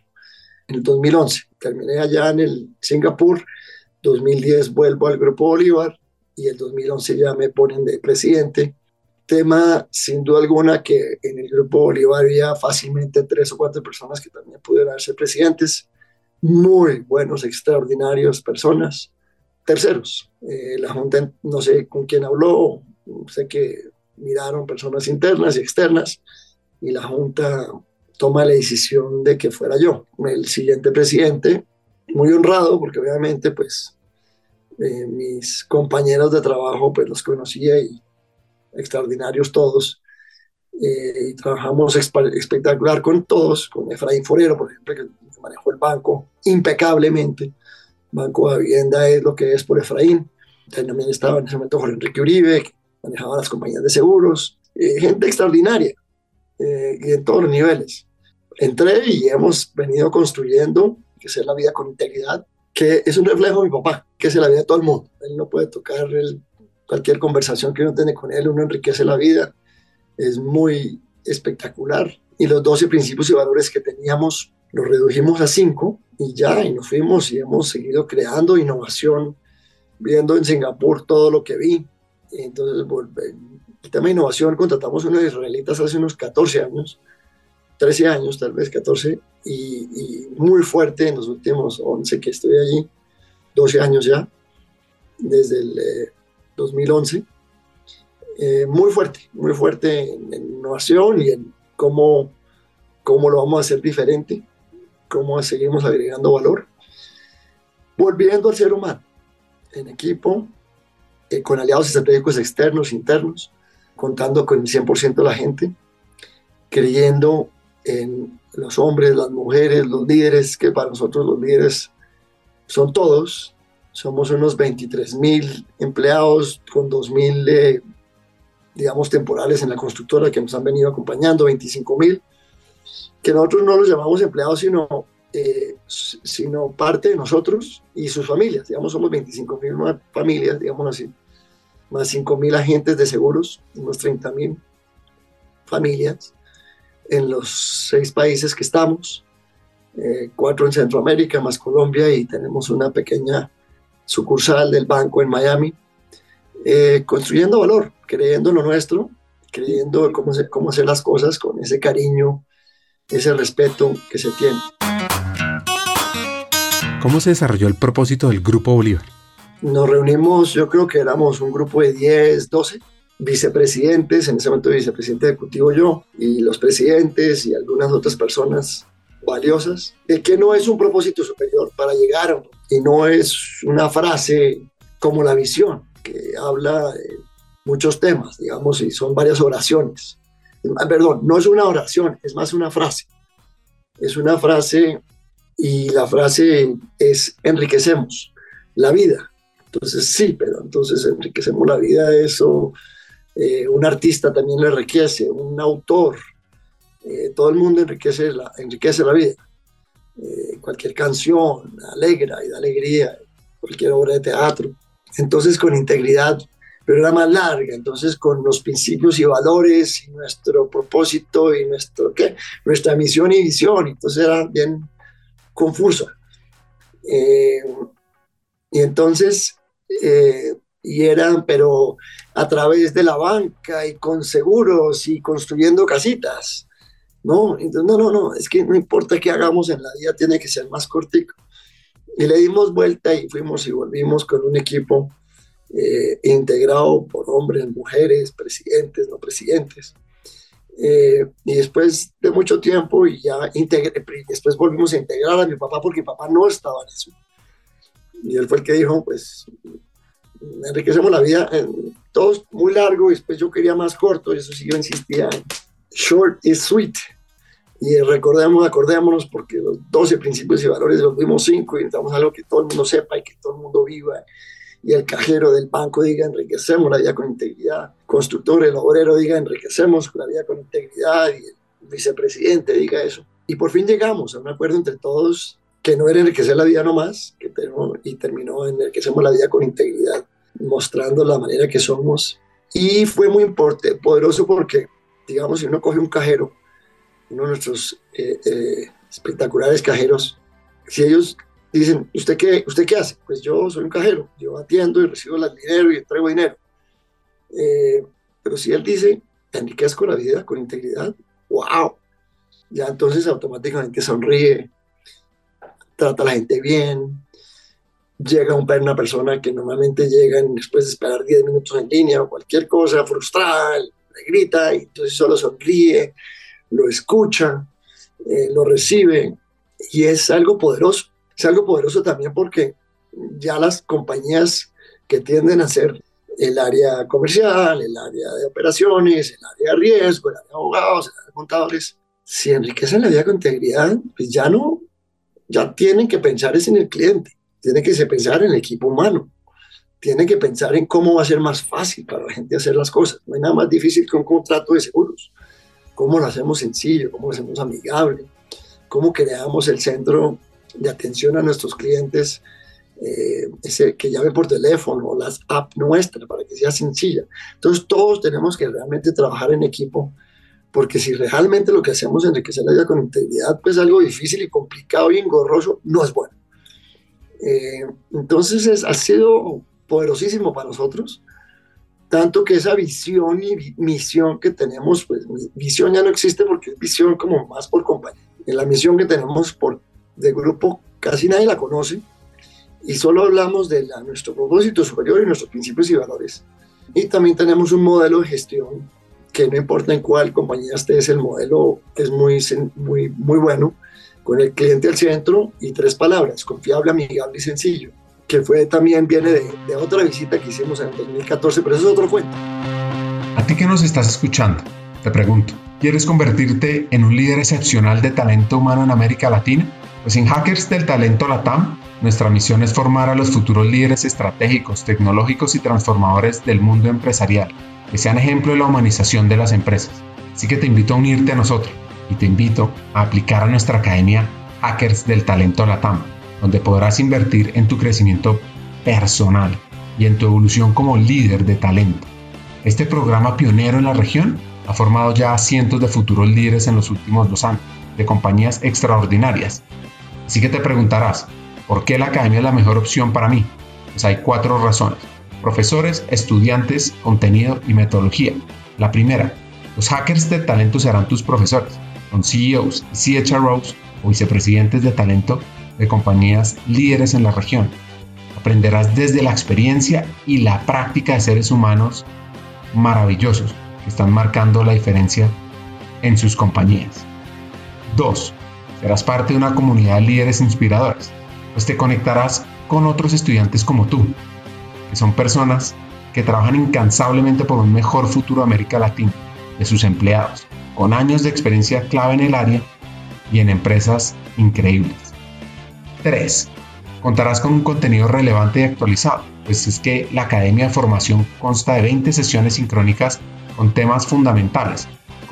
En el 2011, terminé allá en el Singapur, 2010 vuelvo al Grupo Bolívar y el 2011 ya me ponen de presidente. Tema, sin duda alguna, que en el Grupo Bolívar había fácilmente tres o cuatro personas que también pudieran ser presidentes. Muy buenos, extraordinarios personas. Terceros, eh, la Junta, no sé con quién habló, sé que miraron personas internas y externas y la Junta toma la decisión de que fuera yo el siguiente presidente, muy honrado porque obviamente pues eh, mis compañeros de trabajo, pues los conocía extraordinarios todos. Eh, y trabajamos espectacular con todos, con Efraín Forero, por ejemplo, que manejó el banco impecablemente. Banco de Vivienda es lo que es por Efraín. También estaba en ese momento Jorge Enrique Uribe, que manejaba las compañías de seguros, eh, gente extraordinaria eh, y en todos los niveles. Entré y hemos venido construyendo, que es la vida con integridad, que es un reflejo de mi papá, que es la vida de todo el mundo. Él no puede tocar cualquier conversación que uno tiene con él, uno enriquece la vida. Es muy espectacular. Y los 12 principios y valores que teníamos los redujimos a 5 y ya, y nos fuimos y hemos seguido creando innovación, viendo en Singapur todo lo que vi. entonces, el tema de innovación, contratamos unos israelitas hace unos 14 años, 13 años, tal vez 14, y, muy fuerte en los últimos 11 que estoy allí, 12 años ya, desde el 2011. Eh, eh, muy fuerte, muy fuerte en, en, innovación y en cómo, cómo lo vamos a hacer diferente, cómo seguimos agregando valor. Volviendo al ser humano, en equipo, eh, con aliados estratégicos externos, internos, contando con el 100% de la gente, creyendo en los hombres, las mujeres, los líderes, que para nosotros los líderes son todos. Somos unos 23 mil empleados con 2 mil, eh, digamos, temporales en la constructora que nos han venido acompañando, 25 mil, que nosotros no los llamamos empleados, sino, eh, sino parte de nosotros y sus familias. Digamos, somos 25 mil familias, digamos así, más 5 mil agentes de seguros, unos 30 mil familias en los seis países que estamos, eh, cuatro en Centroamérica, más Colombia, y tenemos una pequeña sucursal del banco en Miami, eh, construyendo valor, creyendo lo nuestro, creyendo cómo, cómo hacer las cosas con ese cariño, ese respeto que se tiene. ¿Cómo se desarrolló el propósito del Grupo Bolívar? Nos reunimos, yo creo que éramos un grupo de 10, 12, vicepresidentes, en ese momento vicepresidente ejecutivo yo, y los presidentes y algunas otras personas valiosas, de que no es un propósito superior para llegar, y no es una frase como la visión, que habla de muchos temas, digamos, y son varias oraciones. Ah, perdón, no es una oración, es más una frase. Es una frase y la frase es enriquecemos la vida. Entonces sí, pero entonces enriquecemos la vida, eso eh, un artista también le enriquece, un autor, eh, todo el mundo enriquece la, enriquece la vida. Eh, cualquier canción alegra y da alegría, cualquier obra de teatro. Entonces con integridad, pero era más larga, entonces con los principios y valores y nuestro propósito y nuestro, ¿qué? nuestra misión y visión, entonces era bien confusa. y entonces y eran, pero a través de la banca y con seguros y construyendo casitas. No, entonces, no, no, no, es que no importa qué hagamos en la vida, tiene que ser más cortico. Y le dimos vuelta y fuimos y volvimos con un equipo eh, integrado por hombres, mujeres, presidentes, no presidentes. Eh, y después de mucho tiempo, y ya integré, después volvimos a integrar a mi papá porque mi papá no estaba en eso. Y él fue el que dijo, pues enriquecemos la vida, en, todos muy largo, y después yo quería más corto, y eso sí yo insistía en short is sweet. Y recordemos, acordémonos, porque los 12 principios y valores los vimos 5 y necesitamos algo que todo el mundo sepa y que todo el mundo viva. Y el cajero del banco diga enriquecemos la vida con integridad. Constructor, el obrero diga enriquecemos la vida con integridad. Y el vicepresidente diga eso. Y por fin llegamos a un acuerdo entre todos que no era enriquecer la vida nomás, que y terminó en enriquecemos la vida con integridad mostrando la manera que somos. Y fue muy importante, poderoso porque, digamos, si uno coge un cajero, uno de nuestros eh, eh, espectaculares cajeros, si ellos dicen, ¿usted qué, ¿usted qué hace? Pues yo soy un cajero, yo atiendo y recibo el dinero y entrego dinero. Eh, pero si él dice, enriquezco la vida con integridad, wow, ya entonces automáticamente sonríe, trata a la gente bien, llega una persona que normalmente llega después de esperar 10 minutos en línea o cualquier cosa, frustrada, le grita y entonces solo sonríe, lo escucha, eh, lo recibe y es algo poderoso. Es algo poderoso también porque ya las compañías que tienden a ser el área comercial, el área de operaciones, el área de riesgo, el área de abogados, el área de contadores, si enriquecen la vida con integridad, pues ya no, ya tienen que pensar es en el cliente tiene que pensar en el equipo humano, tiene que pensar en cómo va a ser más fácil para la gente hacer las cosas. No hay nada más difícil que un contrato de seguros. ¿Cómo lo hacemos sencillo? ¿Cómo lo hacemos amigable? ¿Cómo creamos el centro de atención a nuestros clientes eh, ese que llame por teléfono, las apps nuestras para que sea sencilla. Entonces todos tenemos que realmente trabajar en equipo porque si realmente lo que hacemos es enriquecer la vida con integridad, pues algo difícil y complicado y engorroso no es bueno. Eh, entonces es, ha sido poderosísimo para nosotros, tanto que esa visión y misión que tenemos, pues visión ya no existe porque es visión como más por compañía. La misión que tenemos por de grupo casi nadie la conoce, y solo hablamos de nuestro propósito superior y nuestros principios y valores. Y también tenemos un modelo de gestión que no importa en cuál compañía estés, el modelo es muy, muy, muy bueno, con el cliente al centro y tres palabras, confiable, amigable y sencillo, que fue también viene de, de otra visita que hicimos en el 2014, pero eso es otro cuento. A ti que nos estás escuchando, te pregunto, ¿quieres convertirte en un líder excepcional de talento humano en América Latina? Pues en Hackers del Talento Latam nuestra misión es formar a los futuros líderes estratégicos, tecnológicos y transformadores del mundo empresarial, que sean ejemplo de la humanización de las empresas. Así que te invito a unirte a nosotros y te invito a aplicar a nuestra academia Hackers del Talento Latam, donde podrás invertir en tu crecimiento personal y en tu evolución como líder de talento. Este programa pionero en la región ha formado ya a cientos de futuros líderes en los últimos dos años, de compañías extraordinarias. Así que te preguntarás, ¿Por qué la academia es la mejor opción para mí? Pues hay cuatro razones. Profesores, estudiantes, contenido y metodología. La primera, los hackers de talento serán tus profesores. Son CEOs y CHROs o vicepresidentes de talento de compañías líderes en la región. Aprenderás desde la experiencia y la práctica de seres humanos maravillosos que están marcando la diferencia en sus compañías. 2. Serás parte de una comunidad de líderes inspiradores pues te conectarás con otros estudiantes como tú, que son personas que trabajan incansablemente por un mejor futuro de América Latina, de sus empleados, con años de experiencia clave en el área y en empresas increíbles. 3. Contarás con un contenido relevante y actualizado, pues es que la Academia de Formación consta de 20 sesiones sincrónicas con temas fundamentales,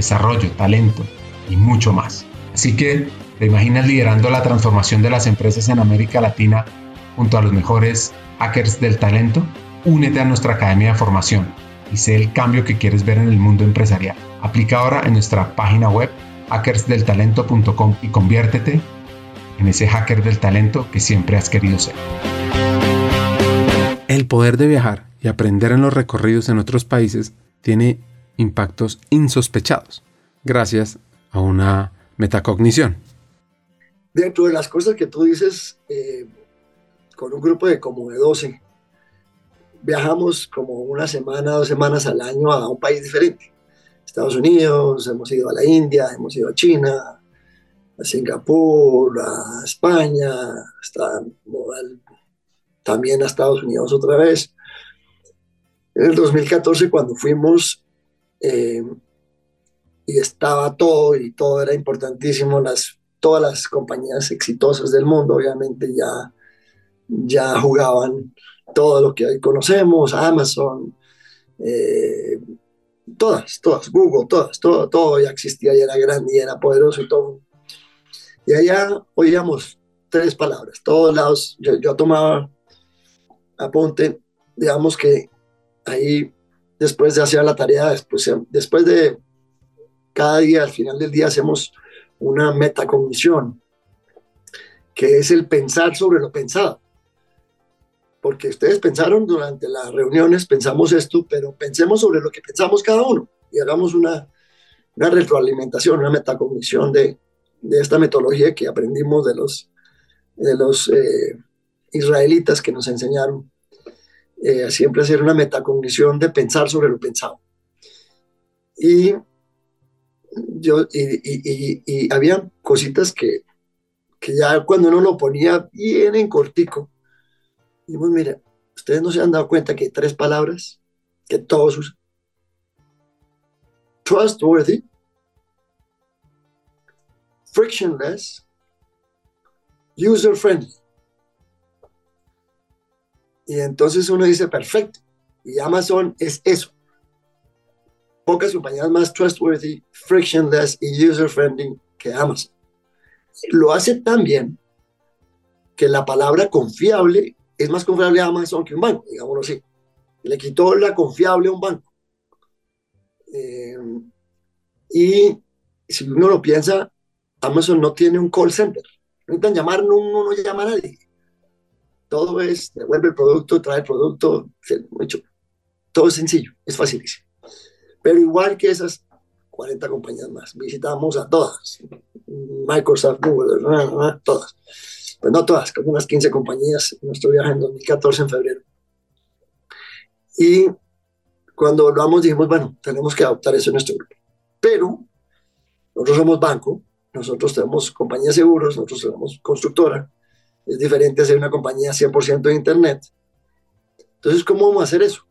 desarrollo, talento y mucho más. Así que ¿Te imaginas liderando la transformación de las empresas en América Latina junto a los mejores hackers del talento? Únete a nuestra academia de formación y sé el cambio que quieres ver en el mundo empresarial. Aplica ahora en nuestra página web hackersdeltalento.com y conviértete en ese hacker del talento que siempre has querido ser. El poder de viajar y aprender en los recorridos en otros países tiene impactos insospechados gracias a una metacognición dentro de las cosas que tú dices, eh, con un grupo de como de 12, viajamos como una semana, dos semanas al año a un país diferente. Estados Unidos, hemos ido a la India, hemos ido a China, a Singapur, a España, también a Estados Unidos otra vez. En el 2014, cuando fuimos, eh, y estaba todo, y todo era importantísimo, las todas las compañías exitosas del mundo obviamente ya, ya jugaban todo lo que hoy conocemos, Amazon, eh, todas, todas, Google, todas, todo, todo ya existía y era grande y era poderoso y todo. Y allá oíamos tres palabras, todos lados, yo, yo tomaba apunte, digamos que ahí después de hacer la tarea, después, después de cada día, al final del día hacemos una metacognición, que es el pensar sobre lo pensado. Porque ustedes pensaron durante las reuniones, pensamos esto, pero pensemos sobre lo que pensamos cada uno y hagamos una, una retroalimentación, una metacognición de, de esta metodología que aprendimos de los, de los eh, israelitas que nos enseñaron. Eh, siempre hacer una metacognición de pensar sobre lo pensado. Y yo, y, y, había cositas que, que ya cuando uno lo ponía bien en cortico, dijimos, mira, ustedes no se han dado cuenta que hay tres palabras que todos usan. Trustworthy, frictionless, user friendly. Y entonces uno dice, perfecto. Y Amazon es eso. Pocas compañías más trustworthy, frictionless y user friendly que Amazon. Lo hace tan bien que la palabra confiable es más confiable a Amazon que un banco, digámoslo así. Le quitó la confiable a un banco. Eh, y si uno lo piensa, Amazon no tiene un call center. No necesitan llamar, no, no llama a nadie. Todo es, devuelve el producto, trae el producto, todo es sencillo, es facilísimo. Pero igual que esas 40 compañías más, visitamos a todas, Microsoft, Google, todas. Pues no todas, como unas 15 compañías en nuestro viaje en 2014 en febrero. Y cuando hablamos dijimos, bueno, tenemos que adoptar eso en nuestro grupo. Pero nosotros somos banco, nosotros tenemos compañía de seguros, nosotros tenemos constructora, es diferente hacer una compañía 100% de Internet. Entonces, ¿cómo vamos a hacer eso?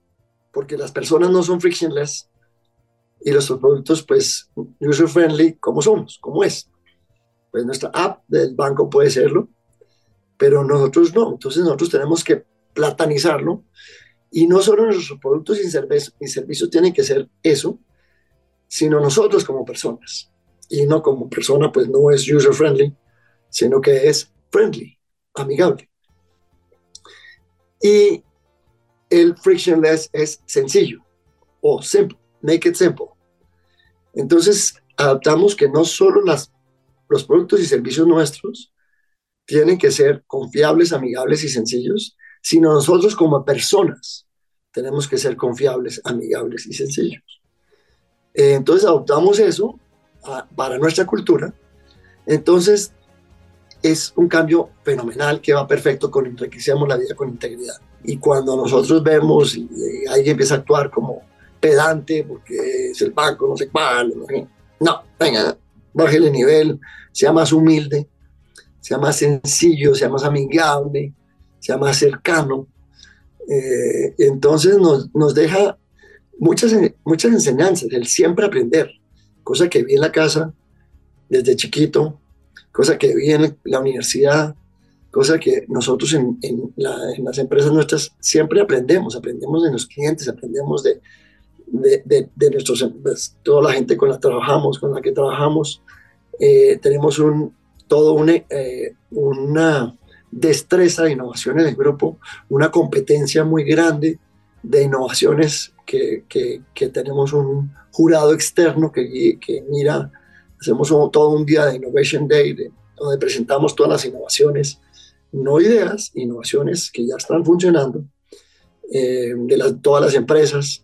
Porque las personas no son frictionless y los productos, pues, user-friendly, ¿cómo somos? ¿Cómo es? Pues nuestra app del banco puede serlo, pero nosotros no. Entonces, nosotros tenemos que platanizarlo y no solo nuestros productos y servicios, y servicios tienen que ser eso, sino nosotros como personas. Y no como persona, pues no es user-friendly, sino que es friendly amigable. Y el frictionless es sencillo o simple, make it simple. Entonces, adaptamos que no solo las, los productos y servicios nuestros tienen que ser confiables, amigables y sencillos, sino nosotros como personas tenemos que ser confiables, amigables y sencillos. Eh, entonces, adoptamos eso ah, para nuestra cultura. Entonces, es un cambio fenomenal que va perfecto con enriquecemos la vida con integridad. Y cuando nosotros vemos y, alguien empieza a actuar como pedante porque es el banco, no sé cuál, no, venga, baje el nivel, sea más humilde, sea más sencillo, sea más amigable, sea más cercano. Eh, entonces nos, nos deja muchas, muchas enseñanzas, el siempre aprender, cosa que vi en la casa desde chiquito, cosa que vi en la universidad, cosa que nosotros en, las empresas nuestras siempre aprendemos, aprendemos de los clientes, aprendemos de, de, nuestros, pues, toda la gente con la que trabajamos, con la que trabajamos, eh, tenemos un, todo una, eh, una destreza de innovación en el grupo, una competencia muy grande de innovaciones que, que, que tenemos un jurado externo que, que mira hacemos todo un día de Innovation Day, donde presentamos todas las innovaciones, no ideas, innovaciones que ya están funcionando, eh, de las, todas las empresas,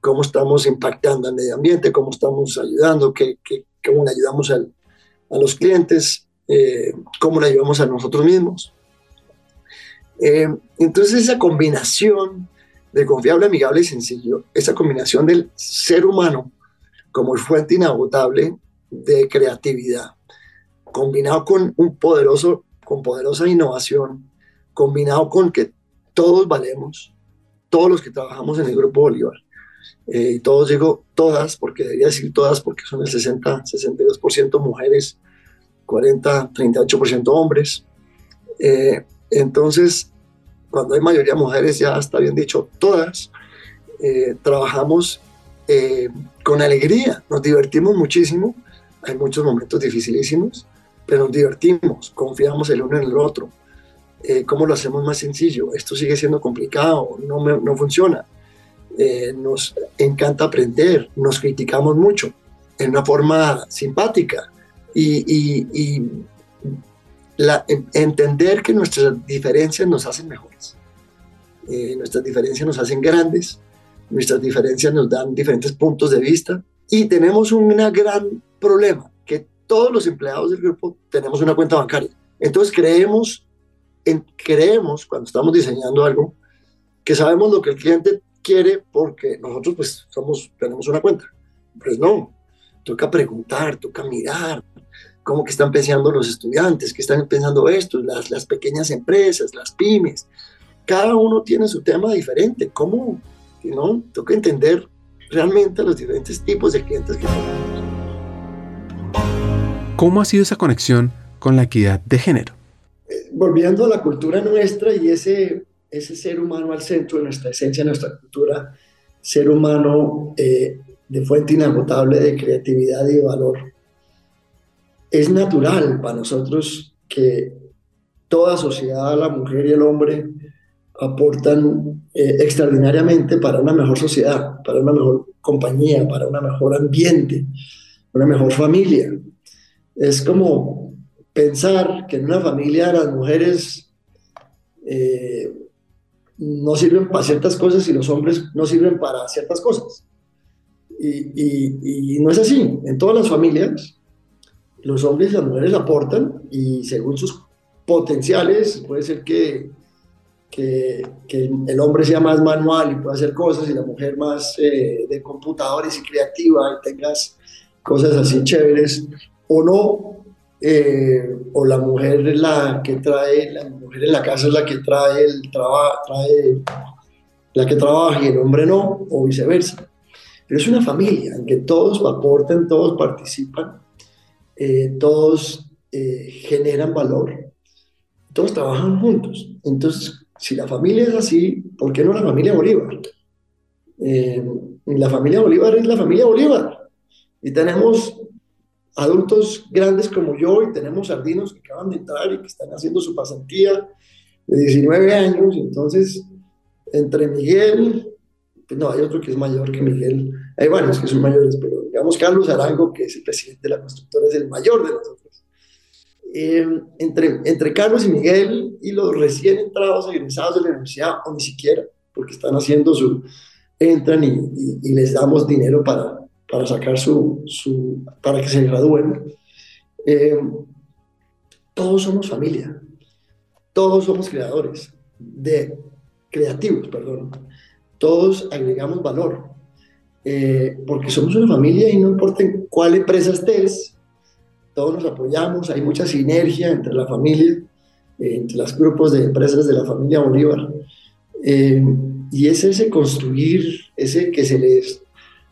cómo estamos impactando al medio ambiente, cómo estamos ayudando, qué, cómo le ayudamos a los clientes, eh, cómo le ayudamos a nosotros mismos. Eh, entonces esa combinación de confiable, amigable y sencillo, esa combinación del ser humano como fuente inagotable de creatividad, combinado con un poderoso, con poderosa innovación, combinado con que todos valemos, todos los que trabajamos en el Grupo Bolívar, eh, y todos digo todas, porque debería decir todas, porque son el 60, 62% mujeres, 40, 38% hombres. Eh, entonces, cuando hay mayoría mujeres, ya está bien dicho, todas, eh, trabajamos con alegría, nos divertimos muchísimo hay muchos momentos dificilísimos, pero nos divertimos, confiamos el uno en el otro. Eh, ¿Cómo lo hacemos más sencillo? Esto sigue siendo complicado, no, no funciona. Eh, nos encanta aprender, nos criticamos mucho en una forma simpática y, y, la, entender que nuestras diferencias nos hacen mejores. Eh, nuestras diferencias nos hacen grandes, nuestras diferencias nos dan diferentes puntos de vista y tenemos un gran problema, que todos los empleados del grupo tenemos una cuenta bancaria. Entonces creemos, en, creemos cuando estamos diseñando algo, que sabemos lo que el cliente quiere porque nosotros pues somos, tenemos una cuenta. Pues no, toca preguntar, toca mirar cómo que están pensando los estudiantes, qué están pensando estos, las, las pequeñas empresas, las pymes. Cada uno tiene su tema diferente. ¿Cómo? ¿No? Toca entender realmente los diferentes tipos de clientes que tenemos. ¿Cómo ha sido esa conexión con la equidad de género? Eh, volviendo a la cultura nuestra y ese, ese ser humano al centro de nuestra esencia, nuestra cultura, ser humano eh, de fuente inagotable de creatividad y valor. Es natural para nosotros que toda sociedad, la mujer y el hombre, aportan eh, extraordinariamente para una mejor sociedad, para una mejor compañía, para un mejor ambiente, una mejor familia. Es como pensar que en una familia las mujeres eh, no sirven para ciertas cosas y los hombres no sirven para ciertas cosas. Y, no es así. En todas las familias, los hombres y las mujeres aportan y según sus potenciales, puede ser que, que, el hombre sea más manual y pueda hacer cosas y la mujer más eh, de computadores y creativa y tengas cosas así chéveres, o no, eh, o la mujer es la que trae, la mujer en la casa es la que trae el trabajo, la que trabaja y el hombre no, o viceversa. Pero es una familia en que todos aportan, todos participan, eh, todos eh, generan valor, todos trabajan juntos. Entonces, si la familia es así, ¿por qué no la familia Bolívar? La familia Bolívar es la familia Bolívar. Y tenemos adultos grandes como yo y tenemos sardinos que acaban de entrar y que están haciendo su pasantía de 19 años. Entonces, entre Miguel, pues no, hay otro que es mayor que Miguel. Hay varios que son mayores, pero digamos Carlos Arango, que es el presidente de la constructora, es el mayor de nosotros. Eh, entre, entre Carlos y Miguel y los recién entrados egresados de la universidad, o ni siquiera, porque están haciendo su, entran y, y, les damos dinero para, para sacar su, su, para que se gradúen. Eh, todos somos familia, todos somos creadores, de creativos, perdón. Todos agregamos valor, eh, porque somos una familia y no importa cuál empresa estés, todos nos apoyamos, hay mucha sinergia entre la familia, eh, entre los grupos de empresas de la familia Bolívar, eh, y es ese construir, ese que se les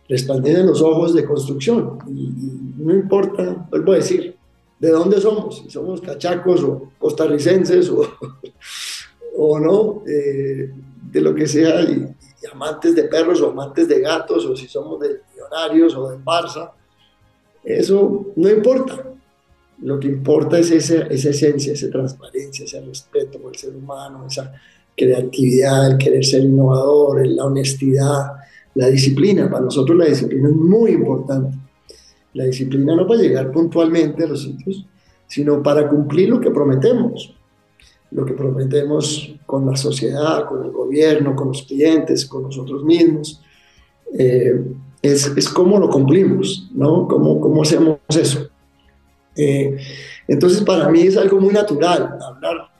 resplandecen los ojos de construcción, y, no importa, vuelvo a decir, de dónde somos, si somos cachacos o costarricenses o, o no, de lo que sea, y, amantes de perros o amantes de gatos, o si somos de millonarios o de Barça, eso no importa. Lo que importa es esa, esa esencia, esa transparencia, ese respeto por el ser humano, esa creatividad, el querer ser innovador, la honestidad, la disciplina. Para nosotros la disciplina es muy importante. La disciplina no para llegar puntualmente a los sitios, sino para cumplir lo que prometemos lo que prometemos con la sociedad, con el gobierno, con los clientes, con nosotros mismos, eh, es, es, cómo lo cumplimos, ¿no? ¿Cómo, cómo hacemos eso? Eh, entonces, para mí es algo muy natural hablar,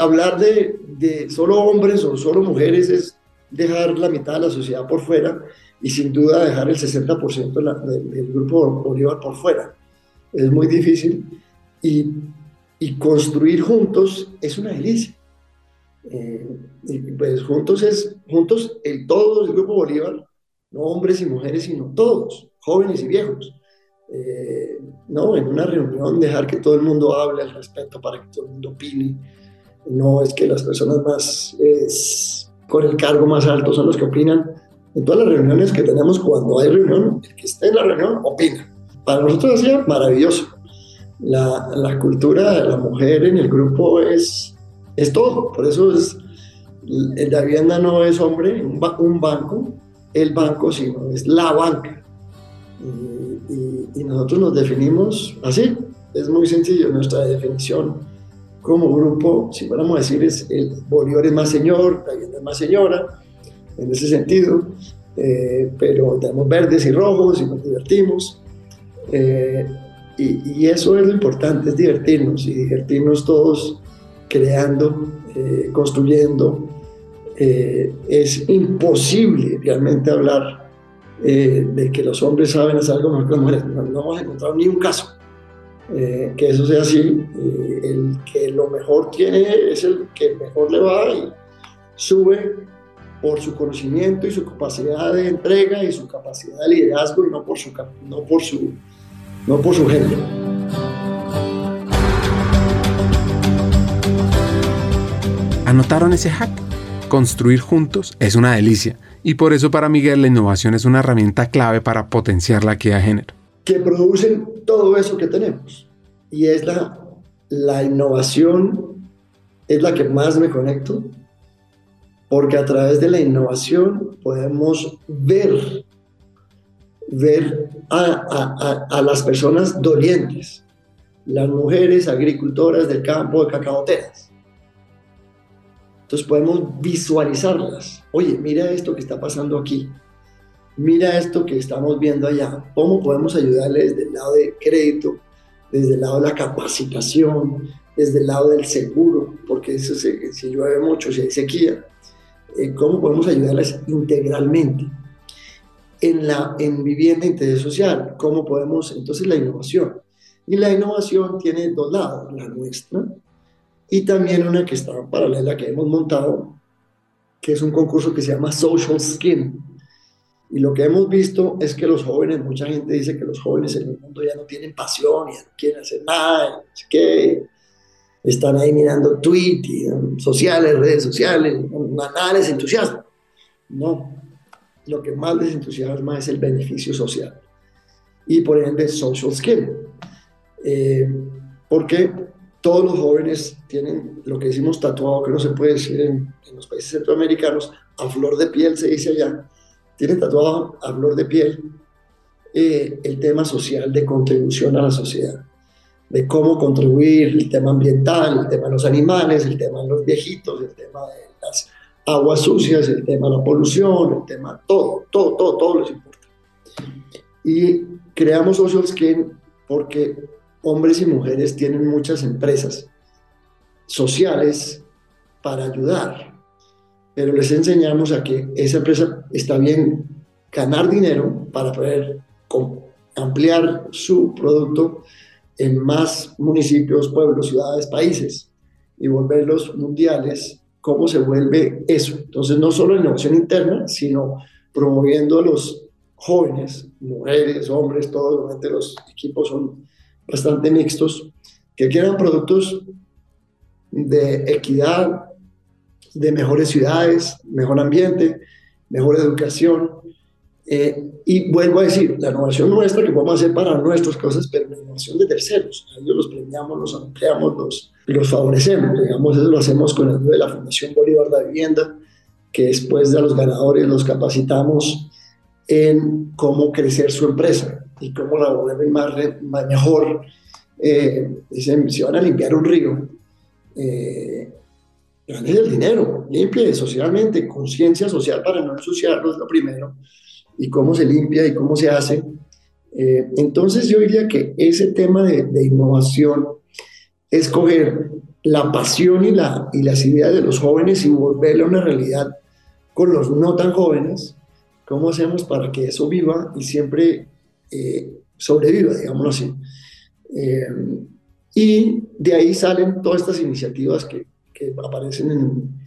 hablar de, de, solo hombres o solo mujeres es dejar la mitad de la sociedad por fuera y sin duda dejar el 60% del grupo Bolívar por fuera. Es muy difícil y y construir juntos es una delicia. Eh, pues juntos es, juntos el todo el Grupo Bolívar, no hombres y mujeres, sino todos, jóvenes y viejos. Eh, no, en una reunión dejar que todo el mundo hable al respecto para que todo el mundo opine. No es que las personas más con el cargo más alto son los que opinan. En todas las reuniones que tenemos, cuando hay reunión, el que esté en la reunión opina. Para nosotros es maravilloso la, la, cultura de la mujer en el grupo es, es todo. Por eso es, la vivienda no es hombre, un, un banco, el banco, sino es la banca. Y, y, nosotros nos definimos así. Es muy sencillo nuestra definición como grupo. Si fuéramos a decir, es el Bolívar es más señor, vivienda es más señora, en ese sentido. Eh, pero tenemos verdes y rojos y nos divertimos. Eh, y, eso es lo importante, es divertirnos y divertirnos todos creando, eh, construyendo. Eh, es imposible realmente hablar eh, de que los hombres saben hacer algo mejor que las mujeres. No, no hemos encontrado ni un caso que eso sea así. el que lo mejor tiene es el que mejor le va y sube por su conocimiento y su capacidad de entrega y su capacidad de liderazgo y no por su, no por su, no por su género. ¿Anotaron ese hack? Construir juntos es una delicia y por eso para Miguel la innovación es una herramienta clave para potenciar la equidad de género. Que producen todo eso que tenemos y es la, la innovación, es la que más me conecto porque a través de la innovación podemos ver, ver a, a, las personas dolientes, las mujeres agricultoras del campo de cacaoteras. Entonces podemos visualizarlas. Oye, mira esto que está pasando aquí. Mira esto que estamos viendo allá. ¿Cómo podemos ayudarles desde el lado de crédito, desde el lado de la capacitación, desde el lado del seguro? Porque eso si llueve mucho, si hay sequía, eh, cómo podemos ayudarles integralmente. En, la, en vivienda e interés social, cómo podemos, entonces la innovación. Y la innovación tiene dos lados, la nuestra y también una que está paralela que hemos montado, que es un concurso que se llama Social Skin. Y lo que hemos visto es que los jóvenes, mucha gente dice que los jóvenes en el mundo ya no tienen pasión, ya no quieren hacer nada, es que están ahí mirando Twitter, sociales, redes sociales, nada les entusiasma. No, lo que más les entusiasma es el beneficio social y por ende social skill. Eh, porque todos los jóvenes tienen lo que decimos tatuado, que no se puede decir en, los países centroamericanos, a flor de piel se dice allá, tienen tatuado a flor de piel eh, el tema social de contribución a la sociedad de cómo contribuir el tema ambiental, el tema de los animales, el tema de los viejitos, el tema de las aguas sucias, el tema de la polución, el tema, todo, todo, todo, todo les importa. Y creamos Social Skin porque hombres y mujeres tienen muchas empresas sociales para ayudar, pero les enseñamos a que esa empresa está bien ganar dinero para poder ampliar su producto en más municipios, pueblos, ciudades, países y volverlos mundiales, ¿cómo se vuelve eso? Entonces, no solo innovación interna, sino promoviendo a los jóvenes, mujeres, hombres, todos, los equipos son bastante mixtos, que quieran productos de equidad, de mejores ciudades, mejor ambiente, mejor educación, eh, y vuelvo a decir, la innovación nuestra que podemos hacer para nuestras cosas, pero la innovación de terceros, ellos los premiamos, los ampliamos, los, los favorecemos, digamos, eso lo hacemos con el de la Fundación Bolívar de Vivienda, que después de los ganadores los capacitamos en cómo crecer su empresa y cómo la volver más, más mejor. Eh, dicen, si van a limpiar un río, eh, el dinero, limpie socialmente, conciencia social para no ensuciarlo es lo primero y cómo se limpia y cómo se hace. Eh, entonces yo diría que ese tema de, de, innovación es coger la pasión y, la, y las ideas de los jóvenes y volverla una realidad con los no tan jóvenes. ¿Cómo hacemos para que eso viva y siempre eh, sobreviva, digámoslo así? Eh, y de ahí salen todas estas iniciativas que, que aparecen en,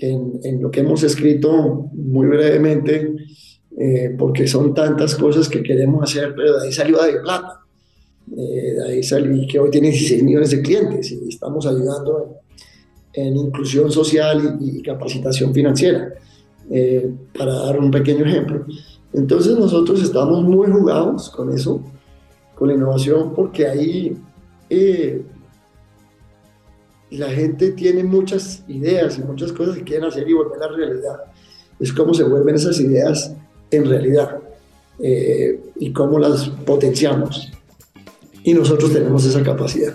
en, en, lo que hemos escrito muy brevemente eh, porque son tantas cosas que queremos hacer, pero de ahí salió de Plata, eh, de ahí salió que hoy tiene 16 millones de clientes y estamos ayudando en, inclusión social y, capacitación financiera, eh, para dar un pequeño ejemplo. Entonces nosotros estamos muy jugados con eso, con la innovación, porque ahí la gente tiene muchas ideas y muchas cosas que quieren hacer y volver a la realidad. Es como se vuelven esas ideas en realidad eh, y cómo las potenciamos. Y nosotros tenemos esa capacidad.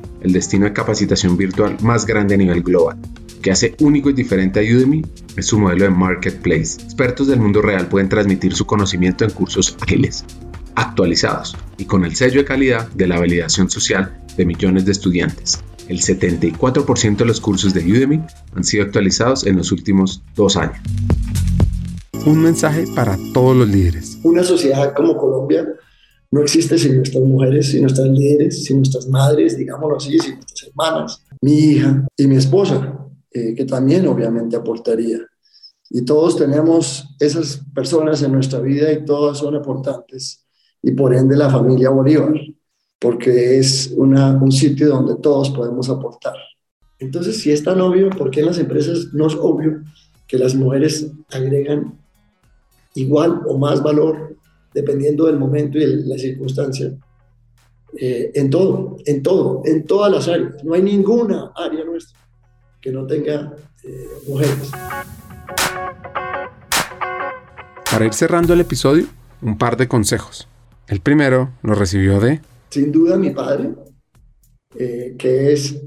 el destino de capacitación virtual más grande a nivel global. que hace único y diferente a Udemy es su modelo de marketplace. Expertos del mundo real pueden transmitir su conocimiento en cursos ágiles, actualizados y con el sello de calidad de la validación social de millones de estudiantes. El 74% de los cursos de Udemy han sido actualizados en los últimos dos años. Un mensaje para todos los líderes. Una sociedad como Colombia no existe sin nuestras mujeres, sin nuestras líderes, sin nuestras madres, digámoslo así, sin nuestras hermanas, mi hija y mi esposa, eh, que también obviamente aportaría. Y todos tenemos esas personas en nuestra vida y todas son importantes. Y por ende la familia Bolívar, porque es un sitio donde todos podemos aportar. Entonces, si es tan obvio, ¿por qué en las empresas no es obvio que las mujeres agregan igual o más valor dependiendo del momento y de la circunstancia. Eh, en todo, en todo, en todas las áreas. No hay ninguna área nuestra que no tenga eh, mujeres. Para ir cerrando el episodio, un par de consejos. El primero lo recibió de... Sin duda mi padre, eh, que es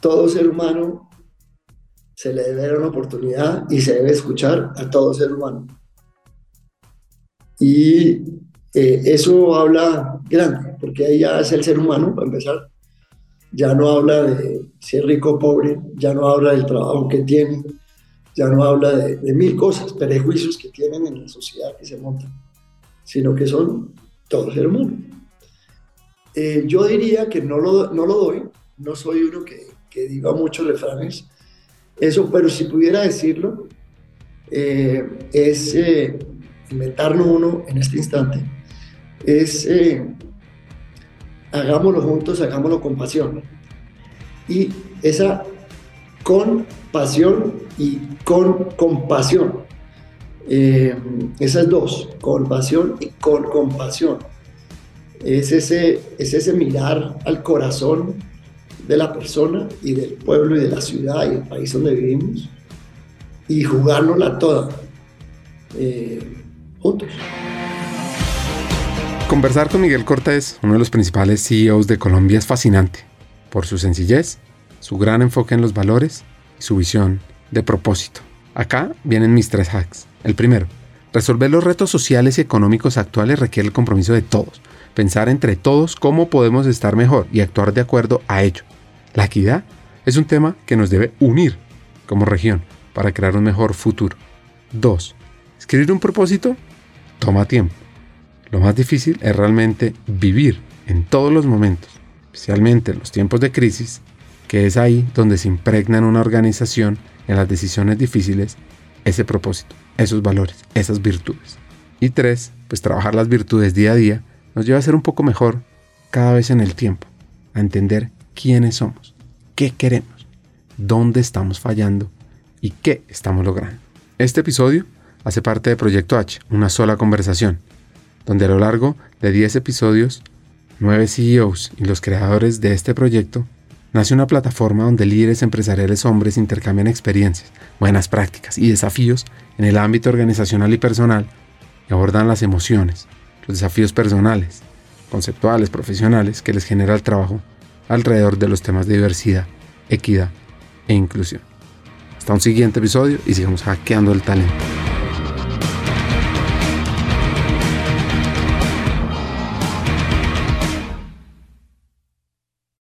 todo ser humano se le debe dar una oportunidad y se debe escuchar a todo ser humano. Y eh, eso habla grande, porque ahí ya es el ser humano, para empezar. Ya no habla de si es rico o pobre, ya no habla del trabajo que tiene, ya no habla de, mil cosas, prejuicios que tienen en la sociedad que se montan, sino que son todo ser humano. Eh, yo diría que no lo, no lo doy, no soy uno que, que diga muchos refranes, eso, pero si pudiera decirlo, eh, es inventarlo uno en este instante, es eh, hagámoslo juntos, hagámoslo con pasión. Y esa con pasión y con compasión. Eh, esas dos, con pasión y con compasión. Es ese, es ese mirar al corazón de la persona y del pueblo y de la ciudad y del país donde vivimos y jugárnosla toda. Eh, Conversar con Miguel Cortés, uno de los principales CEOs de Colombia, es fascinante por su sencillez, su gran enfoque en los valores y su visión de propósito. Acá vienen mis tres hacks. El primero, resolver los retos sociales y económicos actuales requiere el compromiso de todos. Pensar entre todos cómo podemos estar mejor y actuar de acuerdo a ello. La equidad es un tema que nos debe unir como región para crear un mejor futuro. 2. Escribir un propósito toma tiempo. Lo más difícil es realmente vivir en todos los momentos, especialmente en los tiempos de crisis, que es ahí donde se impregna en una organización, en las decisiones difíciles, ese propósito, esos valores, esas virtudes. Y tres, pues trabajar las virtudes día a día nos lleva a ser un poco mejor cada vez en el tiempo, a entender quiénes somos, qué queremos, dónde estamos fallando y qué estamos logrando. Este episodio hace parte de Proyecto H, una sola conversación, donde a lo largo de 10 episodios, 9 CEOs y los creadores de este proyecto, nace una plataforma donde líderes empresariales hombres intercambian experiencias, buenas prácticas y desafíos en el ámbito organizacional y personal y abordan las emociones, los desafíos personales, conceptuales, profesionales que les genera el trabajo alrededor de los temas de diversidad, equidad e inclusión. Hasta un siguiente episodio y sigamos hackeando el talento.